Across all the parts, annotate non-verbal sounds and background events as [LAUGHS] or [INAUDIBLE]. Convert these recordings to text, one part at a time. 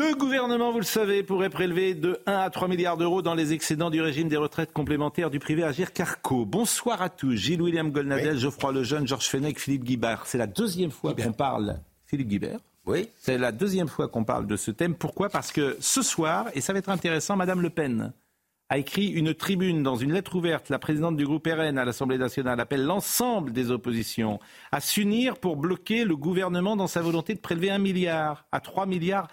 Le gouvernement, vous le savez, pourrait prélever de 1 à 3 milliards d'euros dans les excédents du régime des retraites complémentaires du privé Agir Carco. Bonsoir à tous. Gilles-William Golnadel, Geoffroy Lejeune, Georges Fenech, Philippe Guibert. C'est la deuxième fois qu'on parle. Philippe Guibert. Oui. C'est la deuxième fois qu'on parle de ce thème. Pourquoi? Parce que ce soir, et ça va être intéressant, Madame Le Pen a écrit une tribune dans une lettre ouverte. La présidente du groupe RN à l'Assemblée nationale appelle l'ensemble des oppositions à s'unir pour bloquer le gouvernement dans sa volonté de prélever un milliard à 3 milliards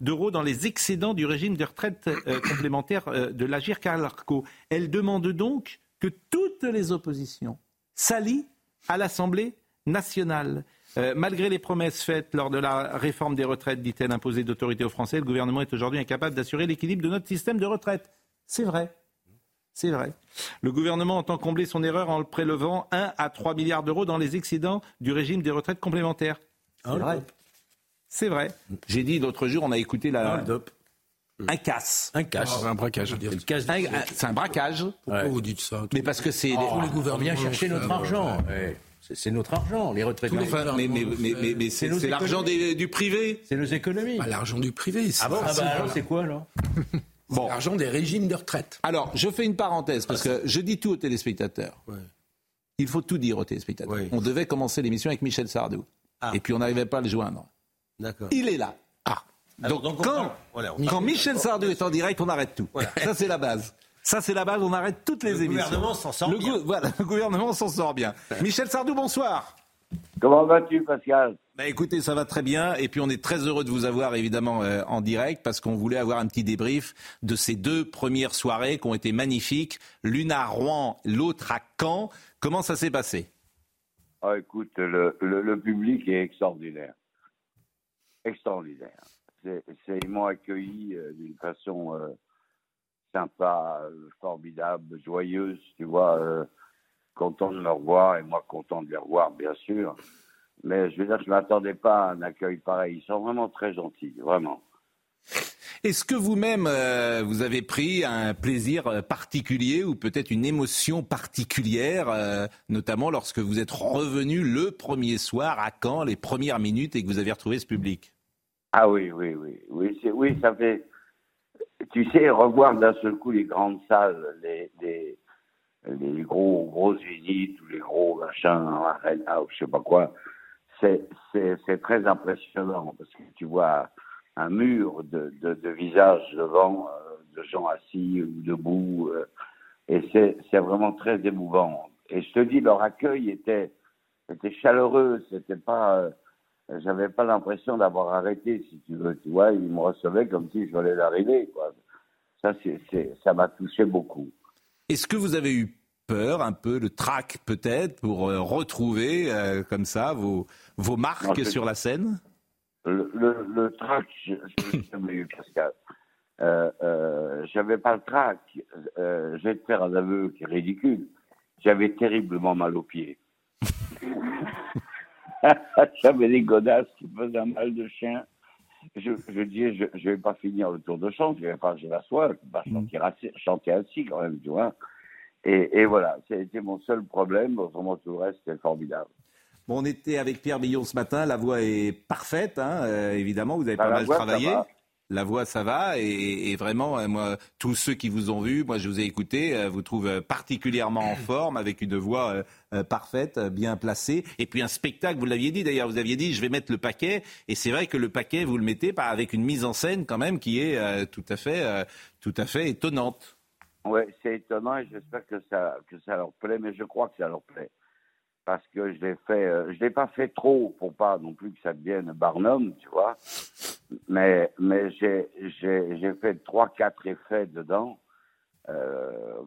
d'euros dans les excédents du régime de retraite euh, complémentaire euh, de l'Agir Carlarco. Elle demande donc que toutes les oppositions s'allient à l'Assemblée nationale. Euh, malgré les promesses faites lors de la réforme des retraites, dit-elle, imposée d'autorité aux Français, le gouvernement est aujourd'hui incapable d'assurer l'équilibre de notre système de retraite. C'est vrai. C'est vrai. Le gouvernement entend combler son erreur en le prélevant 1 à 3 milliards d'euros dans les excédents du régime des retraites complémentaires. C'est Ah, vrai. C'est vrai. J'ai dit l'autre jour, on a écouté la... Ah, le DOP. un casse. Un cash. Ah, un braquage. C'est le Un- du- un- C'est un braquage. Pourquoi vous dites ça Mais parce que c'est... Les On gouvernements vient chercher notre argent. ouais. C'est c'est notre argent, les retraites. Mais, mais, mais, mais, mais c'est c'est l'argent du privé. C'est nos économies. Pas l'argent du privé. c'est Ah bon? Ah bah alors voilà. c'est quoi alors? [LAUGHS] C'est l'argent des régimes de retraite. Alors, je fais une parenthèse parce que je dis tout aux téléspectateurs. Ouais. Il faut tout dire aux téléspectateurs. On devait commencer l'émission avec Michel Sardou. Ah. Et puis on n'arrivait pas à le joindre. D'accord. Il est là. Ah. Alors, Donc, donc, on quand, voilà, on- quand Michel Sardou est en direct, on arrête tout. Ça, c'est la base. Ça, c'est la base, on arrête toutes les Le émissions. gouvernement s'en sort Le bien. gou- Voilà, [LAUGHS] le gouvernement s'en sort bien. Michel Sardou, bonsoir. Comment vas-tu, Pascal? Bah écoutez, ça va très bien. Et puis on est très heureux de vous avoir évidemment euh, en direct parce qu'on voulait avoir un petit débrief de ces deux premières soirées qui ont été magnifiques. L'une à Rouen, l'autre à Caen. Comment ça s'est passé? Ah, Écoute, le, le, le public est extraordinaire. Extraordinaire. C'est, c'est- ils m'ont accueilli euh, d'une façon euh, sympa, formidable, joyeuse, tu vois, content de me revoir et moi content de les revoir, bien sûr. Mais je veux dire, je ne m'attendais pas à un accueil pareil. Ils sont vraiment très gentils, vraiment. Est-ce que vous-même, euh, vous avez pris un plaisir euh, particulier ou peut-être une émotion particulière, euh, notamment lorsque vous êtes revenu le premier soir à Caen, les premières minutes, et que vous avez retrouvé ce public? Ah oui, oui, oui, oui, oui, ça fait. Tu sais, revoir d'un seul coup les grandes salles, les, les, les gros grosses visites ou les gros machins, arena ou je sais pas quoi, c'est, très impressionnant parce que tu vois un mur de, de, visages devant, euh, de gens assis ou debout, euh, et c'est, vraiment très émouvant. Et je te dis, leur accueil était, était chaleureux, c'était pas. euh, j'avais pas l'impression d'avoir arrêté, si tu veux. Tu vois, ils me recevaient comme si je venais d'arriver, quoi. Ça, c'est, ça m'a touché beaucoup. Est-ce que vous avez eu peur, un peu, le trac peut-être, pour euh, retrouver euh, comme ça vos, vos marques Non, je- sur la scène? Le, le, le trac, je je [COUGHS] eu, Pascal. Euh, euh, j'avais pas le trac. Je vais te faire un aveu qui est ridicule. J'avais terriblement mal aux pieds. [LAUGHS] [LAUGHS] J'avais des godasses qui faisaient un mal de chien. Je, je disais, je, je vais pas finir le tour de chant, je vais pas, je vais m'asseoir, je vais pas chanter, assis- chanter assis quand même, tu vois. Et, et voilà, c'était mon seul problème. Autrement, tout le reste, c'était formidable. Bon, on était avec Pierre Billon ce matin. La voix est parfaite, hein, euh, évidemment. Vous avez Bah, pas la mal voix, ça travaillé. va. La voix, ça va. Et, vraiment, euh, moi, tous ceux qui vous ont vu, moi, je vous ai écouté, euh, vous trouvent euh, particulièrement en forme, avec une voix parfaite, bien placée. Et puis un spectacle, vous l'aviez dit d'ailleurs, vous aviez dit, je vais mettre le paquet. Et c'est vrai que le paquet, vous le mettez avec une mise en scène quand même qui est tout à fait, tout à fait étonnante. Ouais, c'est étonnant et j'espère que ça, que ça leur plaît, mais je crois que ça leur plaît. Parce que je l'ai fait, euh, je l'ai pas fait trop pour pas non plus que ça devienne Barnum, tu vois. Mais, mais j'ai, j'ai, j'ai fait trois, quatre effets dedans, euh,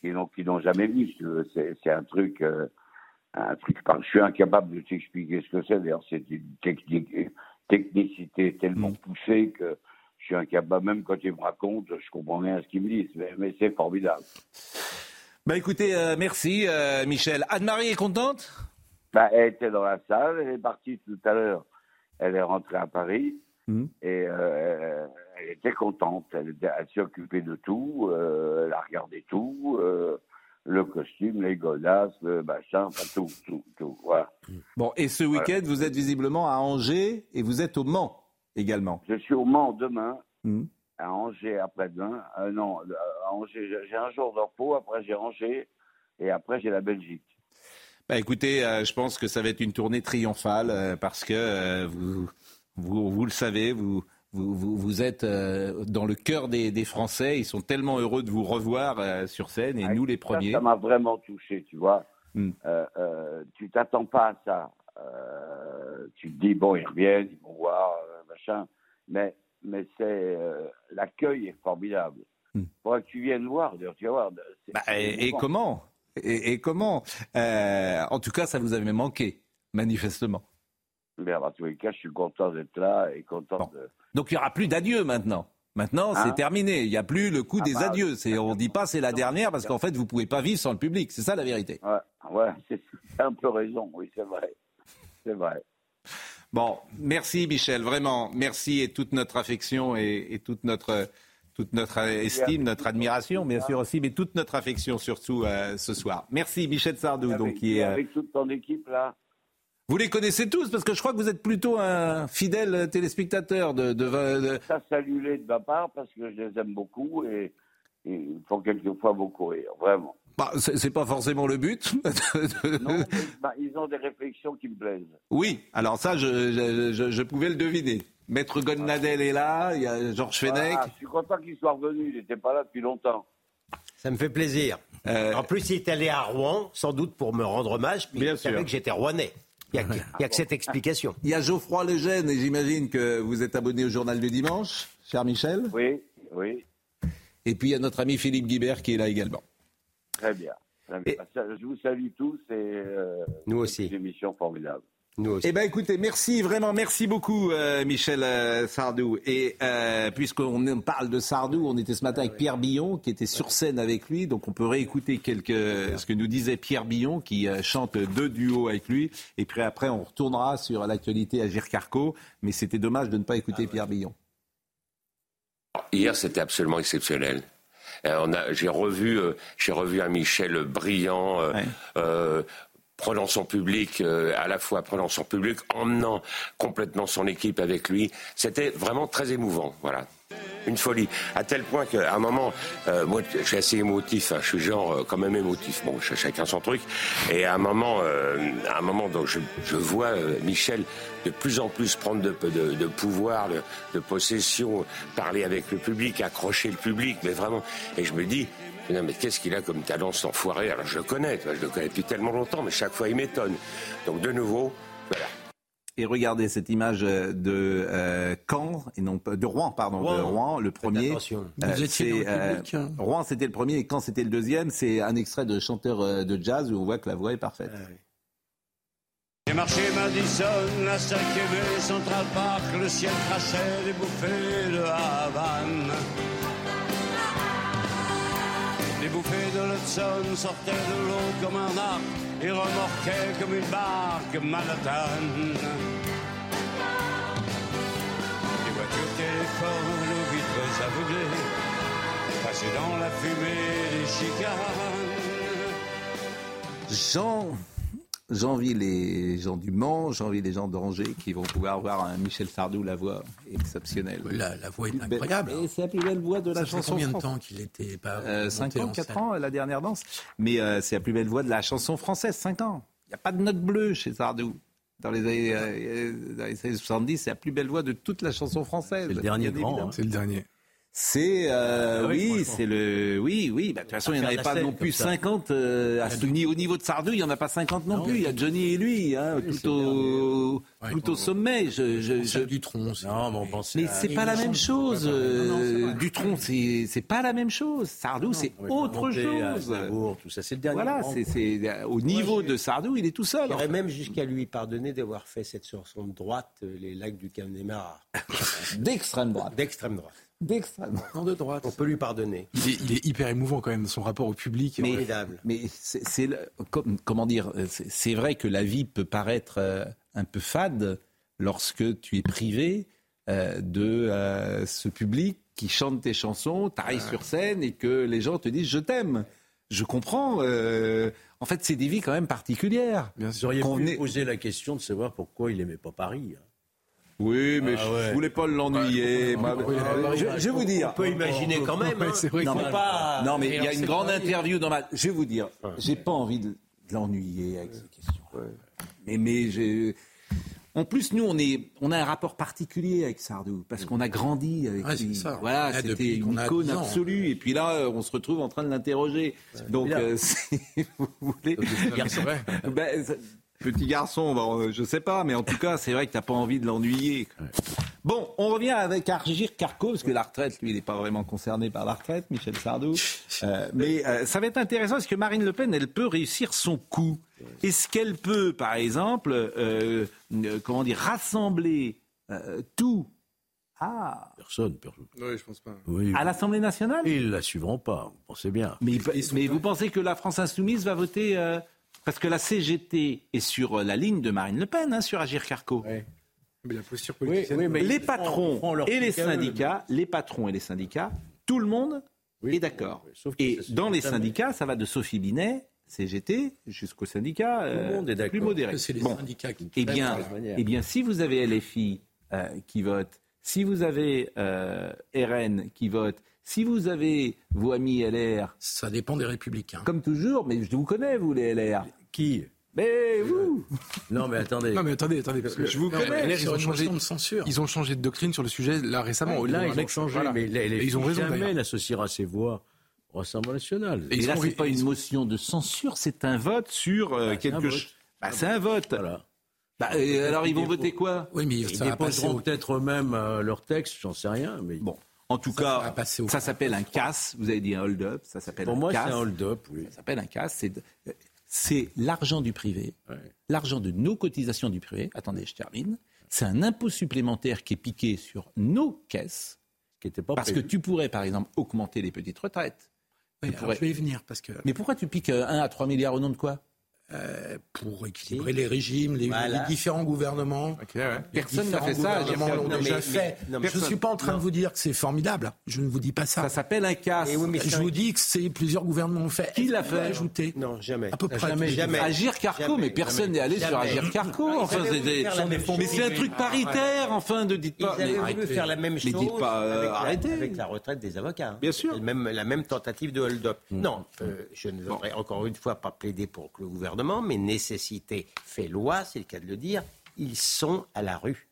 qui n'ont, qui n'ont jamais vu, si tu veux. C'est, c'est un truc, euh, un truc. Je suis incapable de t'expliquer ce que c'est. D'ailleurs, c'est une technique, technicité tellement poussée que je suis incapable. Même quand ils me racontent, je comprends rien à ce qu'ils me disent. Mais, mais c'est formidable. Bah écoutez, euh, merci euh, Michel. Anne-Marie est contente? Bah, elle était dans la salle, elle est partie tout à l'heure. Elle est rentrée à Paris Mhm. et euh, elle était contente. Elle, s'est occupée de tout, elle a regardé tout, le costume, les godasses, le machin, enfin tout, tout, tout. Voilà. Bon, et ce week-end, vous êtes visiblement à Angers et vous êtes au Mans également. Je suis au Mans demain, Mhm. À Angers après-demain. Euh, non, à Angers, j'ai- un jour de repos, après j'ai Angers et après j'ai la Belgique. Bah écoutez, euh, je pense que ça va être une tournée triomphale euh, parce que vous, vous, vous le savez, vous, vous, êtes dans le cœur des, des Français. Ils sont tellement heureux de vous revoir sur scène et Ah, nous les premiers. Ça m'a vraiment touché, tu vois. Euh, tu t'attends pas à ça. Tu te dis, bon, ils reviennent, ils vont voir, machin. Mais, mais c'est euh, l'accueil est formidable. Hmm. Faudrait que tu viennes voir, voir. Bah, et, comment? Et, et comment? Euh, En tout cas, ça vous avait manqué, manifestement. Mais en tous les cas, je suis content d'être là et content Bon. de. Donc il n'y aura plus d'adieu maintenant. Maintenant, Hein? c'est terminé. Il n'y a plus le coup Ah des bah, adieux. C'est, on ne dit pas c'est la dernière parce qu'en fait, vous ne pouvez pas vivre sans le public. C'est ça la vérité. Ouais, ouais [LAUGHS] c'est un peu raison, oui, c'est vrai. C'est vrai. Bon, merci Michel, vraiment. Merci et toute notre affection et, et toute notre toute notre estime, notre admiration, bien sûr aussi, mais toute notre affection surtout euh, ce soir. Merci Michel Sardou, donc avec, qui est. euh, avec toute ton équipe, là. Vous les connaissez tous parce que je crois que vous êtes plutôt un fidèle téléspectateur de. de, de- Ça, saluer de ma part parce que je les aime beaucoup et, et ils font quelquefois beaucoup rire, vraiment. Bah, c'est, pas forcément le but. [LAUGHS] Non, mais, bah, ils ont des réflexions qui me plaisent. Oui, alors ça, je, je, je- je pouvais le deviner. Maître Gonnadel est là, il y a Georges Fenech. Voilà, je suis content qu'il soit revenu, il n'était pas là depuis longtemps. Ça me fait plaisir. Euh, En plus, il est allé à Rouen, sans doute pour me rendre hommage, puis Bien il savait que j'étais rouennais. Il n'y a que cette explication. Il y a Geoffroy Lejeune, et j'imagine que vous êtes abonné au journal du dimanche, cher Michel. Oui, oui, Et puis il y a notre ami Philippe Guibert qui est là également. Très bien. Ça, Je vous salue tous et euh, Nous aussi. c'est une émission formidable. Nous aussi. Eh bien écoutez, merci, vraiment merci beaucoup euh, Michel euh, Sardou. Et euh, puisqu'on parle de Sardou, on était ce matin avec Pierre Billon qui était sur scène avec lui, donc on peut réécouter quelques, ce que nous disait Pierre Billon qui euh, chante deux duos avec lui. Et puis après on retournera sur l'actualité à Gircarco, mais c'était dommage de ne pas écouter Pierre Billon. Hier, c'était absolument exceptionnel. Euh, J'ai revu, euh, j'ai revu un Michel brillant, euh, Ouais. prenant son public, euh, à la fois prenant son public, emmenant complètement son équipe avec lui. C'était vraiment très émouvant. Voilà. Une folie. À tel point qu'à un moment, euh, moi, je suis assez émotif. hein, je suis genre euh, quand même émotif. Bon, ch- chacun son truc. Et à un moment, euh, à un moment, donc je, vois Michel de plus en plus prendre de, pouvoir, de, possession, parler avec le public, accrocher le public, mais vraiment. Et je me dis, non, mais qu'est-ce qu'il a comme talent, cet enfoiré? Alors je le connais, je le connais depuis tellement longtemps, mais chaque fois il m'étonne. Donc de nouveau, voilà. Et regardez cette image euh, de euh, Caen, et non pas de Rouen, pardon, de Rouen. Rouen, le premier. attention. Euh, Vous étiez euh, public, hein. Rouen, c'était le premier, et Caen, c'était le deuxième. C'est un extrait de chanteur euh, de jazz où on voit que la voix est parfaite. J'ai marché Madison, la 5 et Central Park, le ciel crachait des bouffées de Havane. Les bouffées de l'Hudson sortaient de l'eau comme un arc et remorquaient comme une barque Manhattan. Les voitures téléphones aux vitres aveuglées passaient dans la fumée des chicanes. Jean, j'envie les gens du Mans, j'envie les gens d'Angers qui vont pouvoir voir un Michel Sardou, la voix exceptionnelle. La, la voix est incroyable. Et c'est la plus belle voix de la Ça fait chanson combien de française. temps qu'il était pas Euh, monté 5 en ans, 4 scène ans, la dernière danse. Mais euh, c'est la plus belle voix de la chanson française, 5 ans. Il n'y a pas de note bleue chez Sardou. Dans les années, euh, dans les années 70, c'est la plus belle voix de toute la chanson française. C'est le dernier grand, hein. C'est le dernier. C'est euh, Ah oui, oui, c'est le oui oui. Bah, de toute façon, il n'y en avait pas scène non plus ça. 50 euh, à ce ni- au niveau de Sardou. Il n'y en a pas 50 non, Non, plus. Il y a Johnny et lui, hein, Oui, tout au Ouais, tout au sommet. Je, je, je- du tronc. c'est- Non, mais on pensait. Mais c'est pas la même chose. Non, non, c'est euh, c'est pas la même chose. Sardou, c'est autre chose. Tout ça, c'est le dernier. Voilà, c'est c'est au niveau de Sardou, il est tout seul. J'irais même jusqu'à lui pardonner d'avoir fait cette chanson de droite, euh, les lacs du Connemara, [LAUGHS] D'extrême droite. d'extrême droite. D'extrême droite. Non, de droite. On peut lui pardonner. Il est, il est hyper émouvant quand même, son rapport au public. Mais- Formidable. Mais c'est comment dire c'est- C'est vrai que la vie peut paraître euh, un peu fade lorsque tu es privé euh, de euh, ce public qui chante tes chansons, t'arrives sur scène et que les gens te disent je t'aime. Je comprends. euh, en fait, c'est des vies quand même particulières. Vous auriez Qu'on pu est- poser la question de savoir pourquoi il aimait pas Paris. hein. Oui, mais Ah je, ouais. voulais pas l'ennuyer. je, je vais vous dire. On peut imaginer quand même. hein. c'est vrai Non, mais, pas- non, mais il y a une grande interview dans ma. Je vais vous dire, j'ai pas envie de, de l'ennuyer avec ces questions. Mais, mais j'ai. En plus, nous, on, est, on a un rapport particulier avec Sardou, parce qu'on a grandi avec Ouais, c'est lui. ça. Voilà, Ouais, c'était une icône 10 ans. absolue. Et puis là, on se retrouve en train de l'interroger. Donc, euh, [LAUGHS] si vous voulez. C'est vrai. [LAUGHS] Ben, petit garçon, bon, euh, je sais pas, mais en tout cas, c'est vrai que t'as pas envie de l'ennuyer. Bon, on revient avec Argir Carco, parce que la retraite, lui, il n'est pas vraiment concerné par la retraite, Michel Sardou. [LAUGHS] Euh, mais euh, ça va être intéressant, parce que Marine Le Pen, elle peut réussir son coup? Est-ce qu'elle peut, par exemple, euh, euh, comment dire, rassembler euh, tout? À, Personne, personne. Oui, je pense pas. Oui, à l'Assemblée nationale? Ils la suivront pas, vous pensez bien. Mais, mais vous pensez que la France insoumise va voter euh, parce que la CGT est sur euh, la ligne de Marine Le Pen, hein, sur Agir Carco. Mais la posture politicienne. oui, mais Les patrons et les eux. syndicats, les patrons et les syndicats, tout le monde Oui. est d'accord. Et dans les syndicats, ça va de Sophie Binet, CGT, jusqu'au syndicat euh, monde est d'accord. plus modéré. Que c'est les Bon. syndicats qui. Eh bien, de la manière. eh bien, si vous avez LFI euh, qui vote, si vous avez euh, RN qui vote, si vous avez vos amis LR, Ça dépend des républicains. comme toujours, mais je vous connais, vous, les LR. Qui? Mais vous Non, mais attendez. Non mais attendez, attendez, parce que Je vous Non, connais, LR, ils ont changé de censure. Ils ont changé de doctrine sur le sujet là récemment. là, Olivier ils ont changé, voilà. mais les, les ils ont raison jamais d'ailleurs. n'associera ses voix au Rassemblement national. Et Et là, c'est pas une sont- motion de censure, c'est un vote sur euh, c'est un quelque vote. chose. Bah, c'est un vote. Voilà. Bah, euh, alors, ils vont voter quoi? Oui, mais Ils déposeront peut-être eux-mêmes euh, leur texte, j'en sais rien. Mais Bon, en tout Ça cas, ça s'appelle un casse. Vous avez dit un hold-up, ça s'appelle pour un moi, c'est casse. un hold-up, oui. Ça s'appelle un casse. C'est, l'argent du privé, Ouais. l'argent de nos cotisations du privé. Attendez, je termine. C'est un impôt supplémentaire qui est piqué sur nos caisses. Qui était pas Parce que tu pourrais, par exemple, augmenter les petites retraites. Oui, pourrais- je vais y venir parce que Mais pourquoi tu piques 1 à 3 milliards au nom de quoi? Euh, pour équilibrer les régimes, les, Voilà. les différents gouvernements. les Personne n'a fait ça. l'ont déjà mais- fait. mais- non, mais je ne suis pas en train de vous dire que c'est formidable. Je ne vous dis pas ça. Ça s'appelle un casse. Et oui, mais je vous dis que c'est plusieurs gouvernements ont fait. Qui l'a fait ajouter Non, jamais. À peu près. Jamais. Agir Carco, Jamais, mais personne n'est allé sur jamais. Agir Carco. Ils Enfin, avaient mais c'est un truc paritaire, enfin, ne dites Ils pas. avaient mais- voulu faire la même Mais chose dites pas, euh, avec, la, arrêtez. avec la retraite des avocats. hein. Bien sûr. La même tentative de hold-up. Non, euh, je ne voudrais encore une fois pas plaider pour le gouvernement, mais nécessité fait loi, c'est le cas de le dire. Ils sont à la rue.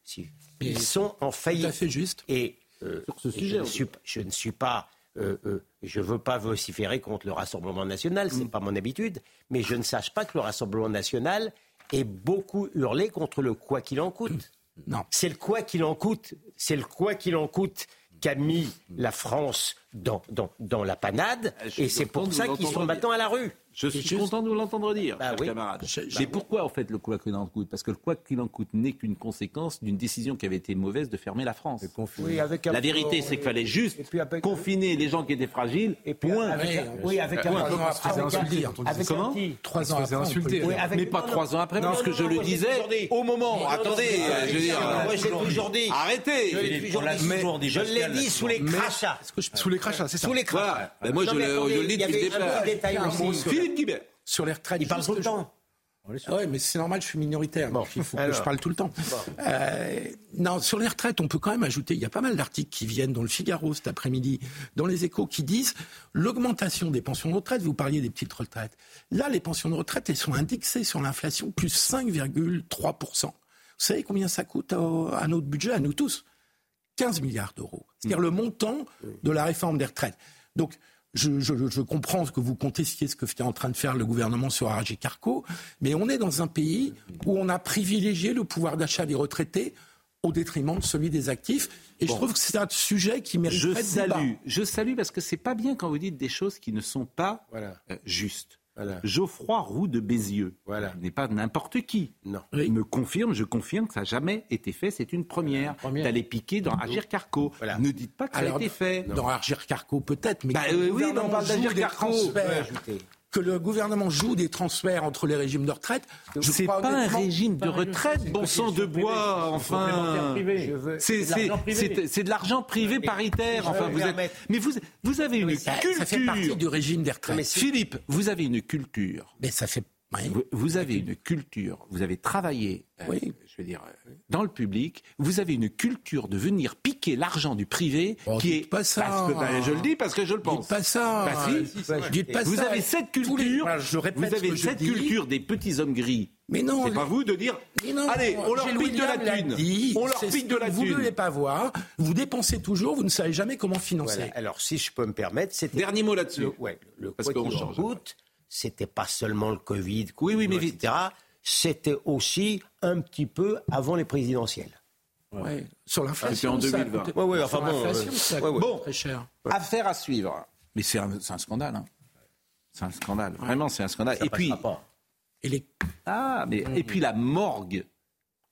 Ils sont en Tout faillite. à fait juste. Et euh, Sur ce et sujet, je, ne suis, je ne suis pas, euh, euh, je veux pas vociférer contre le Rassemblement national, c'est pas mon habitude, mais je ne sache pas que le Rassemblement national ait beaucoup hurlé contre le quoi qu'il en coûte. Non. C'est le quoi qu'il en coûte, c'est le quoi qu'il en coûte qu'a mis la France dans, dans, dans la panade, et c'est pour ça qu'ils sont maintenant à la rue. Je suis juste- content de vous l'entendre dire, Bah cher oui. camarade. Je- bah Mais pourquoi, en fait, le quoi qu'il en coûte Parce que le quoi qu'il en coûte n'est qu'une conséquence d'une décision qui avait été mauvaise de fermer la France. Oui, avec La vérité, c'est qu'il fallait juste Et puis avec- confiner les gens qui étaient fragiles. Et puis point. avec, oui, avec Trois un, ans après, avec c'est Comment Trois ans après, insulter. dire. Oui, avec- mais pas trois ans après, parce que je le disais au moment. Attendez, euh, je veux dire. Moi, j'ai toujours dit. Arrêtez Je l'ai dit. toujours dit, Je l'ai Pascal, dit là, sous les crachats. Sous les crachats, c'est ça. Sous les crachats. Voilà. Ben moi, Non, je le- attendez, je le dis depuis le départ. sur- Philippe Guibert. Sur les retraites. Il parle tout le temps. Ouais, mais c'est normal, je suis minoritaire. donc il faut que je parle tout le temps. Euh, non, sur les retraites, on peut quand même ajouter, il y a pas mal d'articles qui viennent dans le Figaro cet après-midi, dans les échos, qui disent l'augmentation des pensions de retraite, vous parliez des petites retraites. Là, les pensions de retraite, elles sont indexées sur l'inflation, plus 5,3%. Vous savez combien ça coûte à notre budget, à nous tous? 15 milliards d'euros. C'est-à-dire le montant de la réforme des retraites. Donc, je, je- je comprends que vous contestiez ce que est en train de faire le gouvernement sur AG Carco, mais on est dans un pays où on a privilégié le pouvoir d'achat des retraités au détriment de celui des actifs. Et je trouve que c'est un sujet qui mérite Je de débat. salue, je salue parce que c'est pas bien quand vous dites des choses qui ne sont pas Voilà. euh, justes. Voilà. Geoffroy Roux de Bézieux Voilà. n'est pas n'importe qui. Non. Il me confirme, je confirme que ça n'a jamais été fait. C'est une première. première. D'aller piquer dans Agir Carco. Voilà. Ne dites pas que ça a été fait. Dans Argir Carco, peut-être, mais Bah, euh, oui, gouvernement on parle joue d'Agir des Carco. Que le gouvernement joue des transferts entre les régimes de retraite. je C'est crois pas un régime de retraite, bon sang de bois, enfin. C'est de l'argent c'est- privé. c'est- c'est de l'argent privé paritaire. Enfin, vous êtes. Mais vous, vous avez une Ça, culture. ça fait partie du régime des retraites. Mais Mais, Philippe, vous avez une culture. ça fait. Oui. Vous, vous avez une culture. Vous avez travaillé. euh, Oui. Je veux dire, euh, dans le public, vous avez une culture de venir piquer l'argent du privé Oh, qui dites est. pas ça. Parce que, ben, je le dis parce que je le pense. Dites pas ça. Bah, si. Dites pas Vous ça. avez cette culture. les- voilà, je répète vous ce avez je cette dis. culture des petits hommes gris. Mais non. C'est pas vous de dire. Mais non, Allez, on leur pique de la thune. dit, On leur pique de la Vous ne thune. voulez pas voir. Vous dépensez toujours. Vous ne savez jamais comment financer. Voilà. Alors, si je peux me permettre, c'était. Dernier mot là-dessus. Le, ouais, le Parce quoi qu'on change coûte, c'était pas seulement le Covid, Oui, oui, mais vite. etc. C'était aussi un petit peu avant les présidentielles. Ouais. Sur l'inflation. C'était en ça a 2020. coûté- Ouais, ouais, enfin bon, euh, ça ouais, ouais. Bon. très cher. Affaire à suivre. Mais c'est un, scandale. hein. C'est un scandale. Vraiment, c'est un scandale. Ça Et puis, pas. Et les... ah, mais, et puis la morgue.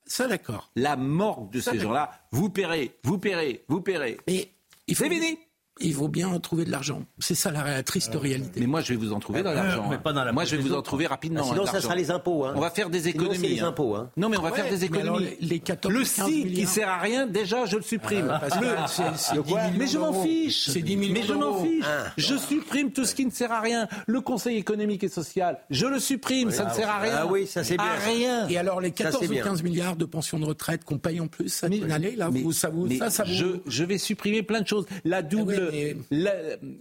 Ça, d'accord. La morgue de ces gens-là. Vous paierez, vous paierez, vous paierez. Mais il faut, C'est fini. Il faut bien trouver de l'argent. C'est ça la triste réalité. Mais moi, je vais vous en trouver dans l'argent. mais hein. pas dans la moi, je vais vous en trouver rapidement. Ah, sinon, hein, ça sera les impôts. Hein. On va faire des Sinon, économies. les hein. impôts. Hein. Non, mais on va Ouais, faire des mais alors, économies. les- les 14, le 15 SI qui sert à rien, déjà, je le supprime. Parce que Le- c'est- c'est Le 10 quoi millions mais je m'en fiche. C'est 10 millions Mais je m'en fiche. Ah. Je supprime tout ce qui ne sert à rien. Le Conseil économique et social, je le supprime. ça ne sert à rien. Ah oui, ça, c'est bien. À rien. Et alors les 14 c'est ou bien. 15 milliards de pensions de retraite qu'on paye en plus cette année, là, ça, vous, je, je vais supprimer plein de choses. La double, la-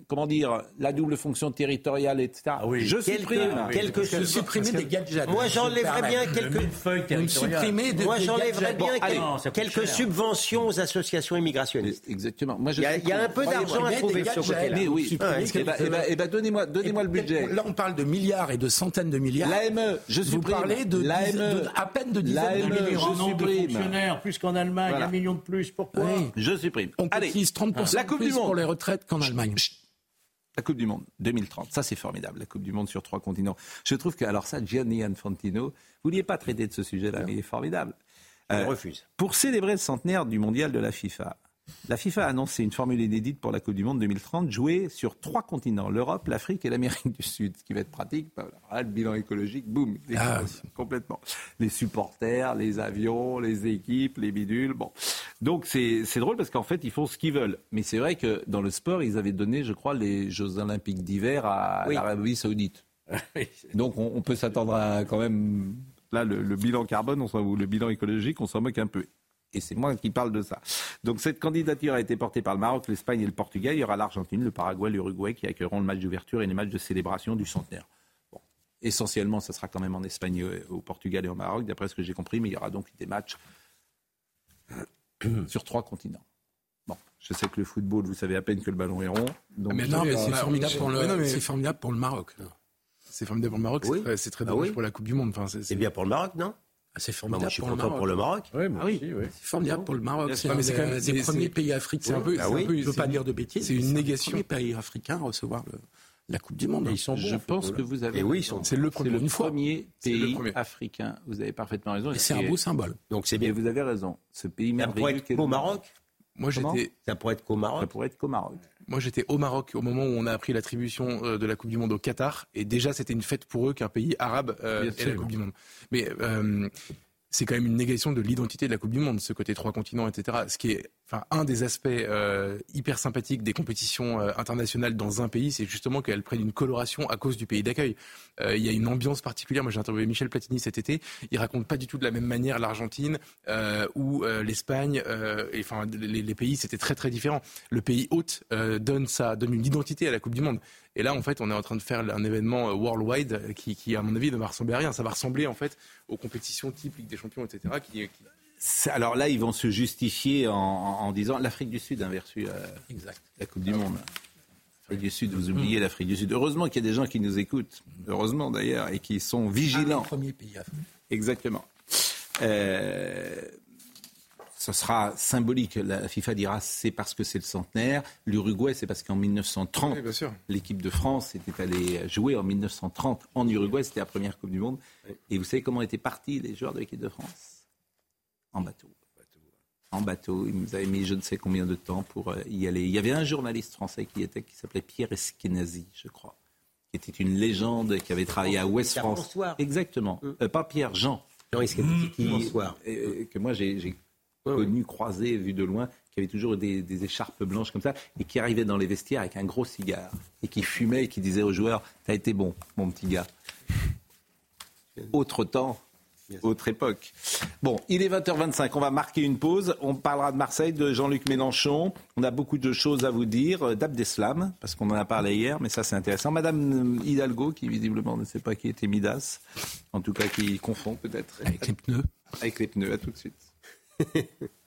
comment dire, la double fonction territoriale, etc. oui. Je supprime. quelques Vous des gadgets. Moi, j'enlèverais bien quelques. Vous de, Moi, j'enlèverais bien quelques subventions aux associations immigrationnistes. Exactement. Moi, je Il y a, il y a un peu d'argent à trouver sur ce côté-là. Oui. que Eh ben, vous eh ben- eh ben, donnez-moi, donnez-moi le budget. Là, on parle de milliards et de centaines de milliards. L'AME, je Vous supprime. parlez de, à peine de dizaines de millions. je supprime. fonctionnaires, plus qu'en Allemagne, un million de plus. Pourquoi. Je supprime. On Allez, cotise 30% la de Coupe plus du Monde. Retraites qu'en Allemagne. La Coupe du Monde 2030, ça c'est formidable, la Coupe du Monde sur trois continents. Je trouve que, alors ça, Gianni Infantino, vous vouliez pas traiter de ce sujet-là, mais il est formidable. Je Euh, refuse. Pour célébrer le centenaire du mondial de la FIFA, la FIFA a annoncé une formule inédite pour la Coupe du Monde 2030, jouée sur trois continents, l'Europe, l'Afrique et l'Amérique du Sud, ce qui va être pratique. bah, voilà, le bilan écologique, boum, Ah. complètement. Les supporters, les avions, les équipes, les bidules, bon. Donc c'est drôle parce qu'en fait, ils font ce qu'ils veulent. Mais c'est vrai que dans le sport, ils avaient donné, je crois, les Jeux Olympiques d'hiver à Oui. l'Arabie Saoudite. Donc on, on peut s'attendre à quand même. Là, le, le bilan carbone, on ou le bilan écologique, on s'en moque un peu. Et c'est moi qui parle de ça. Donc cette candidature a été portée par le Maroc, l'Espagne et le Portugal. Il y aura l'Argentine, le Paraguay, l'Uruguay qui accueilleront le match d'ouverture et les matchs de célébration du centenaire. Bon. Essentiellement, ça sera quand même en Espagne, et au Portugal et au Maroc, d'après ce que j'ai compris, mais il y aura donc des matchs [CLEARS THROAT] sur trois continents. Bon, je sais que le football, vous savez à peine que le ballon est rond. Donc, Mais Non, mais c'est formidable, pour le- Ouais, non, mais- c'est formidable pour le Maroc. C'est formidable pour le Maroc, Oui. c'est très- très Ah dommage oui. pour la Coupe du Monde. Enfin, c'est- c'est- bien pour le Maroc, non? Ah, C'est Bah, formidable Moi, je suis pour le content Maroc. pour le Maroc. Oui, moi Ah oui. oui. C'est formidable pour le Maroc. C'est un mais c'est quand même- des, des premiers pays africains. c'est un peu- Ah c'est un oui. peu- Je ne veux pas dire de bêtises. c'est une négation. le premier pays africain à recevoir le- la Coupe du Monde. Et ils sont je bons. pense que vous avez. Et oui, ils sont- C'est le C'est premier. le une fois. premier pays premier. africain. Vous avez parfaitement raison. Et c'est un beau symbole. Donc c'est Et bien. vous avez raison. Ce pays merveilleux. être qu'au Maroc Moi, j'étais, Ça pourrait être qu'au Ça Maroc pourrait être qu'au Maroc. moi, j'étais au Maroc au moment où on a appris l'attribution euh, de la Coupe du Monde au Qatar, et déjà, c'était une fête pour eux qu'un pays arabe euh, ait la Coupe du Monde. Mais euh, c'est quand même une négation de l'identité de la Coupe du Monde, ce côté trois continents, etc. Ce qui est, un des aspects euh, hyper sympathiques des compétitions euh, internationales dans un pays, c'est justement qu'elles prennent une coloration à cause du pays d'accueil. Euh, Il y a une ambiance particulière. Moi, j'ai interviewé Michel Platini cet été. Il raconte pas du tout de la même manière l'Argentine ou l'Espagne. enfin, les, les pays, c'était très très différent. Le pays hôte donne une identité à la Coupe du Monde. Et là, en fait, on est en train de faire un événement worldwide qui, à mon avis, ne va ressembler à rien. Ça va ressembler en fait aux compétitions type Ligue des Champions, etc. Alors là, ils vont se justifier en, disant l'Afrique du Sud a reçu euh, la Coupe du Monde. L'Afrique du Sud, vous oubliez l'Afrique du Sud. Heureusement qu'il y a des gens qui nous écoutent, heureusement d'ailleurs, et qui sont vigilants. Premier pays africain. Exactement. Euh, ce sera symbolique. La FIFA dira c'est parce que c'est le centenaire. L'Uruguay, c'est parce qu'en 1930, Oui, bien sûr. l'équipe de France était allée jouer en 1930 en Uruguay. C'était la première Coupe du Monde. Et vous savez comment étaient partis les joueurs de l'équipe de France? En bateau. En bateau. Ils nous avaient mis je ne sais combien de temps pour euh, y aller. Il y avait un journaliste français qui était, qui s'appelait Pierre Eskenazi, je crois. Qui était une légende, qui avait travaillé à Ouest Pierre France. François. Exactement. Euh, pas Pierre, Jean. Jean Escabetti, Qui- bonsoir. euh, que moi j'ai j'ai connu, croisé, vu de loin, qui avait toujours des, des écharpes blanches comme ça, et qui arrivait dans les vestiaires avec un gros cigare, et qui fumait et qui disait aux joueurs T'as été bon, mon petit gars. Autre temps, autre époque. Bon, il est 20h25, on va marquer une pause. On parlera de Marseille, de Jean-Luc Mélenchon. On a beaucoup de choses à vous dire. Euh, D'Abdeslam, parce qu'on en a parlé hier, mais ça c'est intéressant. Madame Hidalgo, qui visiblement ne sait pas qui était Midas, en tout cas qui confond peut-être. Avec les pneus. Avec les pneus, à tout de suite. [LAUGHS]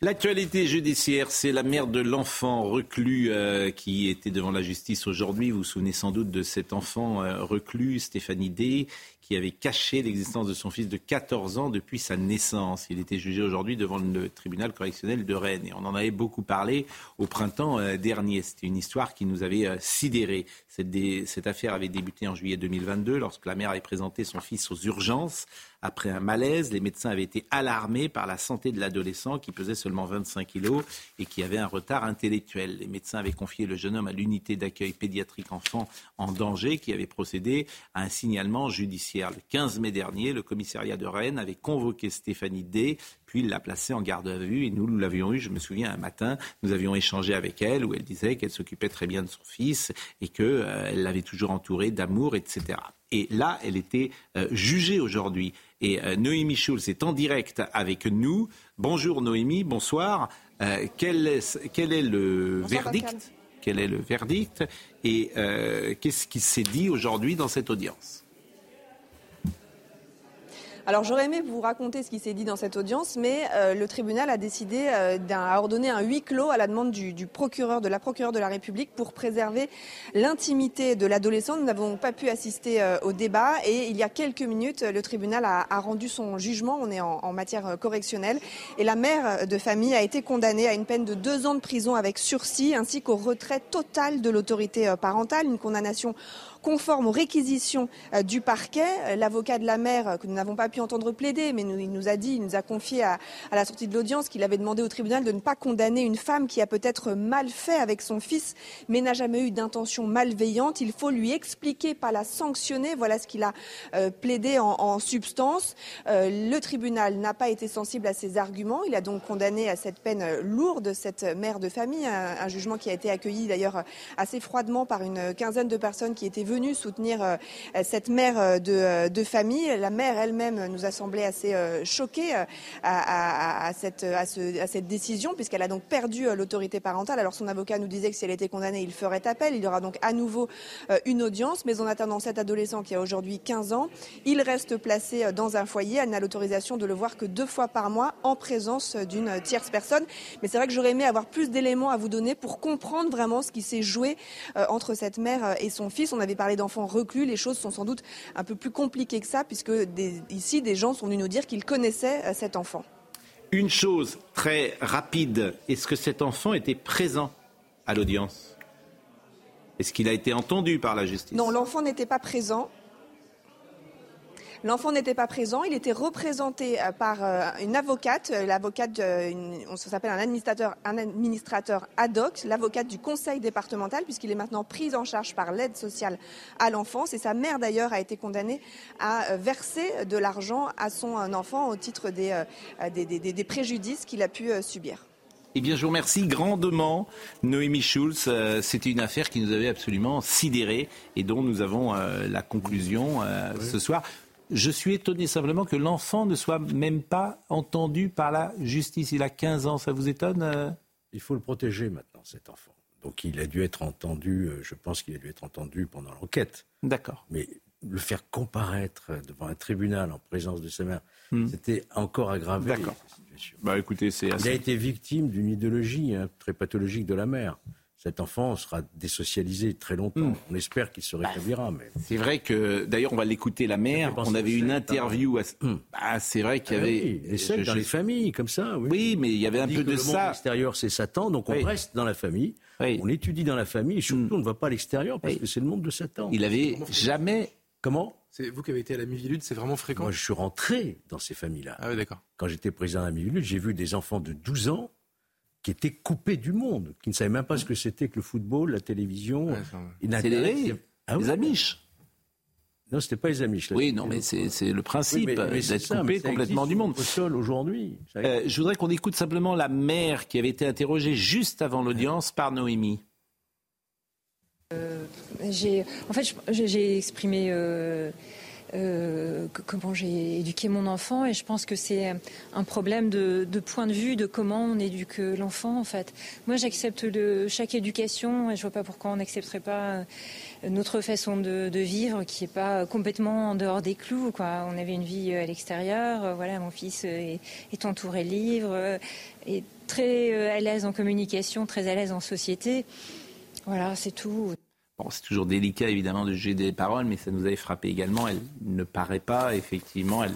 L'actualité judiciaire, c'est la mère de l'enfant reclus euh, qui était devant la justice aujourd'hui. Vous vous souvenez sans doute de cet enfant euh, reclus, Stéphanie D, qui avait caché l'existence de son fils de 14 ans depuis sa naissance. Il était jugé aujourd'hui devant le tribunal correctionnel de Rennes. Et on en avait beaucoup parlé au printemps euh, dernier. C'était une histoire qui nous avait euh, sidérés. Cette, cette affaire avait débuté en juillet 2022 lorsque la mère avait présenté son fils aux urgences. Après un malaise, les médecins avaient été alarmés par la santé de l'adolescent qui pesait seulement 25 kilos et qui avait un retard intellectuel. Les médecins avaient confié le jeune homme à l'unité d'accueil pédiatrique enfant en danger qui avait procédé à un signalement judiciaire. Le 15 mai dernier, le commissariat de Rennes avait convoqué Stéphanie D, puis il l'a placée en garde à vue et nous, nous l'avions eu, je me souviens, un matin, nous avions échangé avec elle où elle disait qu'elle s'occupait très bien de son fils et qu'elle l'avait toujours entouré d'amour, etc. Et là, elle était euh, jugée aujourd'hui. Et euh, Noémie Schulz est en direct avec nous. Bonjour Noémie, bonsoir. Euh, quel, est, quel est le Bonsoir, verdict? Pascal. Quel est le verdict? Et euh, qu'est-ce qui s'est dit aujourd'hui dans cette audience? Alors j'aurais aimé vous raconter ce qui s'est dit dans cette audience, mais euh, le tribunal a décidé, euh, ordonné un huis clos à la demande du, procureur, de la procureure de la République pour préserver l'intimité de l'adolescent. Nous n'avons pas pu assister euh, au débat et il y a quelques minutes, le tribunal a, rendu son jugement. On est en, en matière euh, correctionnelle et la mère de famille a été condamnée à une peine de deux ans de prison avec sursis ainsi qu'au retrait total de l'autorité parentale, une condamnation conforme aux réquisitions euh, du parquet. Euh, L'avocat de la mère, euh, que nous n'avons pas pu entendre plaider, mais il nous a dit, il nous a confié à, la sortie de l'audience qu'il avait demandé au tribunal de ne pas condamner une femme qui a peut-être mal fait avec son fils, mais n'a jamais eu d'intention malveillante. Il faut lui expliquer, pas la sanctionner. Voilà ce qu'il a plaidé en, substance. Le tribunal n'a pas été sensible à ces arguments. Il a donc condamné à cette peine lourde cette mère de famille, un, un jugement qui a été accueilli d'ailleurs assez froidement par une quinzaine de personnes qui étaient venues soutenir euh, cette mère euh, de, euh, de famille. La mère elle-même nous a semblé assez choquée à, cette, à, ce- à cette décision, puisqu'elle a donc perdu l'autorité parentale. Alors son avocat nous disait que si elle était condamnée, il ferait appel. Il y aura donc à nouveau une audience. Mais en attendant cet adolescent qui a aujourd'hui 15 ans, il reste placé dans un foyer. Elle n'a l'autorisation de le voir que deux fois par mois en présence d'une tierce personne. Mais c'est vrai que j'aurais aimé avoir plus d'éléments à vous donner pour comprendre vraiment ce qui s'est joué entre cette mère et son fils. On avait parlé d'enfants reclus. Les choses sont sans doute un peu plus compliquées que ça, puisque des- ici, des gens sont venus nous dire qu'ils connaissaient euh, cet enfant. Une chose très rapide, est-ce que cet enfant était présent à l'audience? Est-ce qu'il a été entendu par la justice? Non, l'enfant n'était pas présent. L'enfant n'était pas présent, il était représenté euh, par euh, une avocate, euh, l'avocate, on s'appelle un administrateur, un administrateur ad hoc, l'avocate du conseil départemental, puisqu'il est maintenant pris en charge par l'aide sociale à l'enfance. Et sa mère d'ailleurs a été condamnée à verser de l'argent à son enfant au titre des, des, des- des- des préjudices qu'il a pu subir. Eh bien, je vous remercie grandement, Noémie Schulz. Euh, C'était une affaire qui nous avait absolument sidérés et dont nous avons euh, la conclusion euh, ce soir. Je suis étonné simplement que l'enfant ne soit même pas entendu par la justice. Il a 15 ans, ça vous étonne euh? Il faut le protéger maintenant, cet enfant. Donc il a dû être entendu, euh, je pense qu'il a dû être entendu pendant l'enquête. D'accord. Mais le faire comparaître devant un tribunal en présence de sa mère, c'était encore aggravé. D'accord. Bah écoutez, c'est Il a assez... été victime d'une idéologie hein, très pathologique de la mère. Cet enfant sera désocialisé très longtemps. On espère qu'il se rétablira, mais C'est vrai que, d'ailleurs, on va l'écouter, la mère. On avait une interview. À... Bah, c'est vrai qu'il y Ah avait. oui, je- dans je- les familles, comme ça. Oui, Oui, mais il y avait On un dit peu que de le monde ça. extérieur, c'est Satan, donc on Oui. reste dans la famille. Oui. On étudie dans la famille, et surtout on ne va pas à l'extérieur parce Oui. que c'est le monde de Satan. Il avait jamais. Comment C'est vous qui avez été à la Mivilude, c'est vraiment fréquent Moi, je suis rentré dans ces familles-là. Ah oui, d'accord. Quand j'étais président de la Mivilude, j'ai vu des enfants de 12 ans qui étaient coupés du monde, qui ne savaient même pas ce que c'était que le football, la télévision. Ouais, C'est les, Ah les oui. Amish. Non, c'était pas les Amish. là. Oui, non, mais c'est le Oui, principe c'est d'être coupé ça complètement du monde. Au sol aujourd'hui. Euh, je voudrais qu'on écoute simplement la mère qui avait été interrogée juste avant l'audience par Noémie. J'ai, en fait, j'ai exprimé euh, euh, comment j'ai éduqué mon enfant et je pense que c'est un problème de, point de vue de comment on éduque l'enfant en fait. Moi, j'accepte chaque éducation et je vois pas pourquoi on n'accepterait pas euh, notre façon de, vivre qui est pas complètement en dehors des clous. Quoi. On avait une vie à l'extérieur. euh, Voilà, mon fils est, est entouré euh, est très euh, à l'aise en communication, très à l'aise en société. Voilà, c'est tout. Bon, c'est toujours délicat évidemment de juger des paroles, mais ça nous avait frappé également. Elle ne paraît pas, effectivement, elle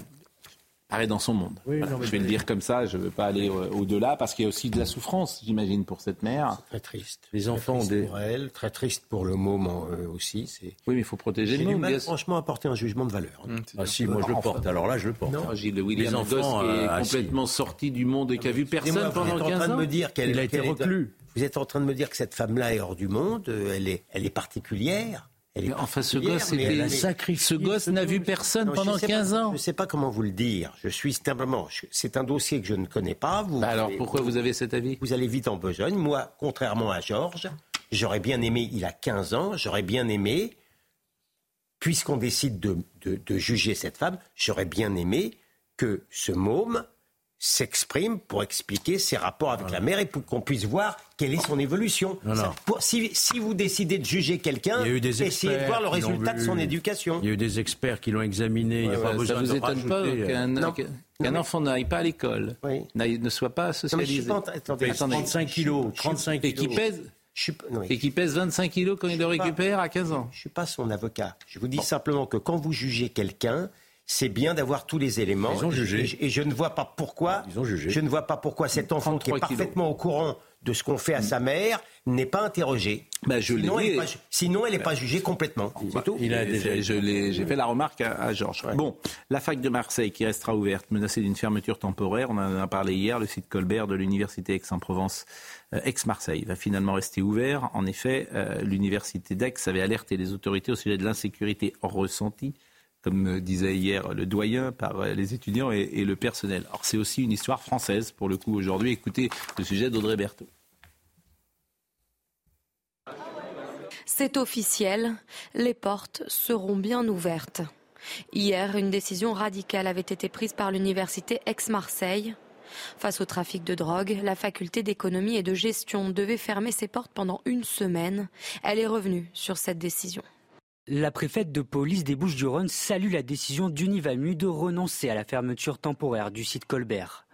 paraît dans son monde. Oui, Voilà, non, mais je vais le dire comme ça, je ne veux pas aller au-delà, parce qu'il y a aussi de la souffrance, j'imagine, pour cette mère. Très triste. Les enfants ont triste des- pour elle, très triste pour le moment euh, aussi. Oui, mais il faut protéger J'ai le du monde. mal, franchement, à porter un jugement de valeur. hein. Ah si, moi je le porte. Alors là, je le porte. Ah, Gilles William Les enfants, qui est euh, ah, complètement sorti du monde et qui a vu personne pendant êtes en 15 train de ans. me dire qu'elle a été qu'elle est- reclus. Vous êtes en train de me dire que cette femme-là est hors du monde. euh, Elle est, elle est particulière. Elle est Mais enfin, ce gosse, était- a- ce gosse n'a vu personne Non, pendant sais pas- 15 ans. Je ne sais pas comment vous le dire. Je suis simplement. C'est un dossier que je ne connais pas. Vous, Bah alors, pourquoi vous avez cet avis Vous allez vite en besogne. Moi, contrairement à Georges, j'aurais bien aimé, il a 15 ans, j'aurais bien aimé, puisqu'on décide de, de- de juger cette femme, j'aurais bien aimé que ce môme s'exprime pour expliquer ses rapports avec la mère et pour qu'on puisse voir quelle est son évolution. Non, non. Ça- pour- si, si vous décidez de juger quelqu'un, y essayez de experts voir le résultat de son éducation. Il y a eu des experts qui l'ont examiné. il n'y a Ouais, pas besoin ça vous de étonne pas euh, qu'un Non. enfant n'aille pas à l'école, Oui. ne soit pas Non, mais je suis socialisé pas train- attendez, Attendez. 35 kilos, 35 et qui kilos. pèse Je suis, non, et qui pèse 25 kilos quand il le pas- récupère à 15 ans. Je ne suis pas son avocat. Je vous dis simplement que quand vous jugez quelqu'un, c'est bien d'avoir tous les éléments. Ils ont jugé. Et, je- et je ne vois pas pourquoi. Ils ont jugé. Je ne vois pas pourquoi cet enfant qui est 33 kilos. parfaitement au courant de ce qu'on fait à sa mère n'est pas interrogé. Bah, je sinon, elle est pas, ju- sinon, elle n'est pas jugée complètement. C'est tout. Il a Et déjà. je- je l'ai- J'ai fait la remarque à, à Georges. Bon, la fac de Marseille qui restera ouverte, menacée d'une fermeture temporaire. On en a parlé hier. Le site Colbert de l'université Aix-en-Provence, euh, Aix-Marseille, va finalement rester ouvert. En effet, euh, l'université d'Aix avait alerté les autorités au sujet de l'insécurité ressentie, comme disait hier le doyen, par euh, les étudiants et, le personnel. Alors c'est aussi une histoire française pour le coup aujourd'hui. Écoutez le sujet d'Audrey Berthaud. C'est officiel, les portes seront bien ouvertes. Hier, une décision radicale avait été prise par l'université Aix-Marseille. Face au trafic de drogue, la faculté d'économie et de gestion devait fermer ses portes pendant une semaine. Elle est revenue sur cette décision. La préfète de police des Bouches-du-Rhône salue la décision d'Univamu de renoncer à la fermeture temporaire du site Colbert.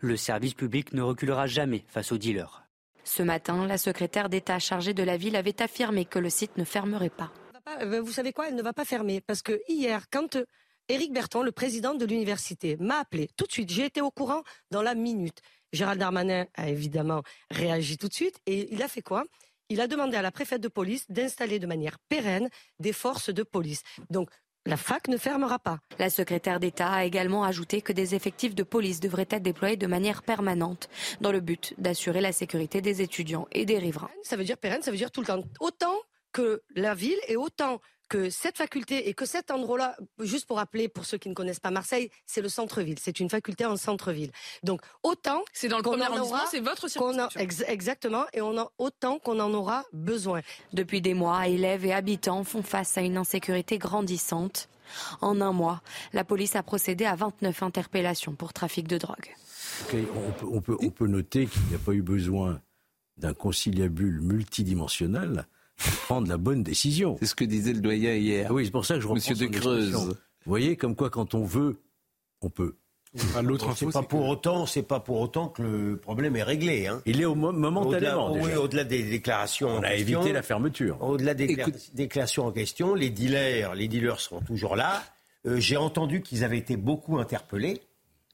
Le service public ne reculera jamais face aux dealers. Ce matin, la secrétaire d'État chargée de la ville avait affirmé que le site ne fermerait pas. Euh, Vous savez quoi Elle ne va pas fermer parce que hier, quand euh, Éric Berton, le président de l'université, m'a appelé tout de suite, j'ai été au courant dans la minute. Gérald Darmanin a évidemment réagi tout de suite et il a fait quoi? Il a demandé à la préfète de police d'installer de manière pérenne des forces de police. Donc la fac ne fermera pas. La secrétaire d'État a également ajouté que des effectifs de police devraient être déployés de manière permanente dans le but d'assurer la sécurité des étudiants et des riverains. Ça veut dire pérenne, ça veut dire tout le temps. Autant que la ville et autant que cette faculté et que cet endroit-là, juste pour rappeler pour ceux qui ne connaissent pas Marseille, c'est le centre-ville. C'est une faculté en centre-ville. Donc autant C'est dans le qu'on premier en arrondissement, aura- c'est votre a- circonscription. ex- exactement, et on a autant qu'on en aura besoin. Depuis des mois, élèves et habitants font face à une insécurité grandissante. En un mois, la police a procédé à 29 interpellations pour trafic de drogue. Ok, on, peut, on peut- on peut noter qu'il n'y a pas eu besoin d'un conciliabule multidimensionnel prendre la bonne décision. C'est ce que disait le doyen hier. Ah oui, c'est pour ça que je reprends Monsieur de Creuse. Vous voyez, comme quoi, quand on veut, on peut. L'autre C'est pas pour que- autant, c'est pas pour autant que le problème est réglé. Hein. Il est au mo- Au-delà, momentanément. oui, au-delà des déclarations, en on a question, évité la fermeture. Au-delà des Écoute- déclarations en question, les dealers, les dealers seront toujours là. Euh, J'ai entendu qu'ils avaient été beaucoup interpellés,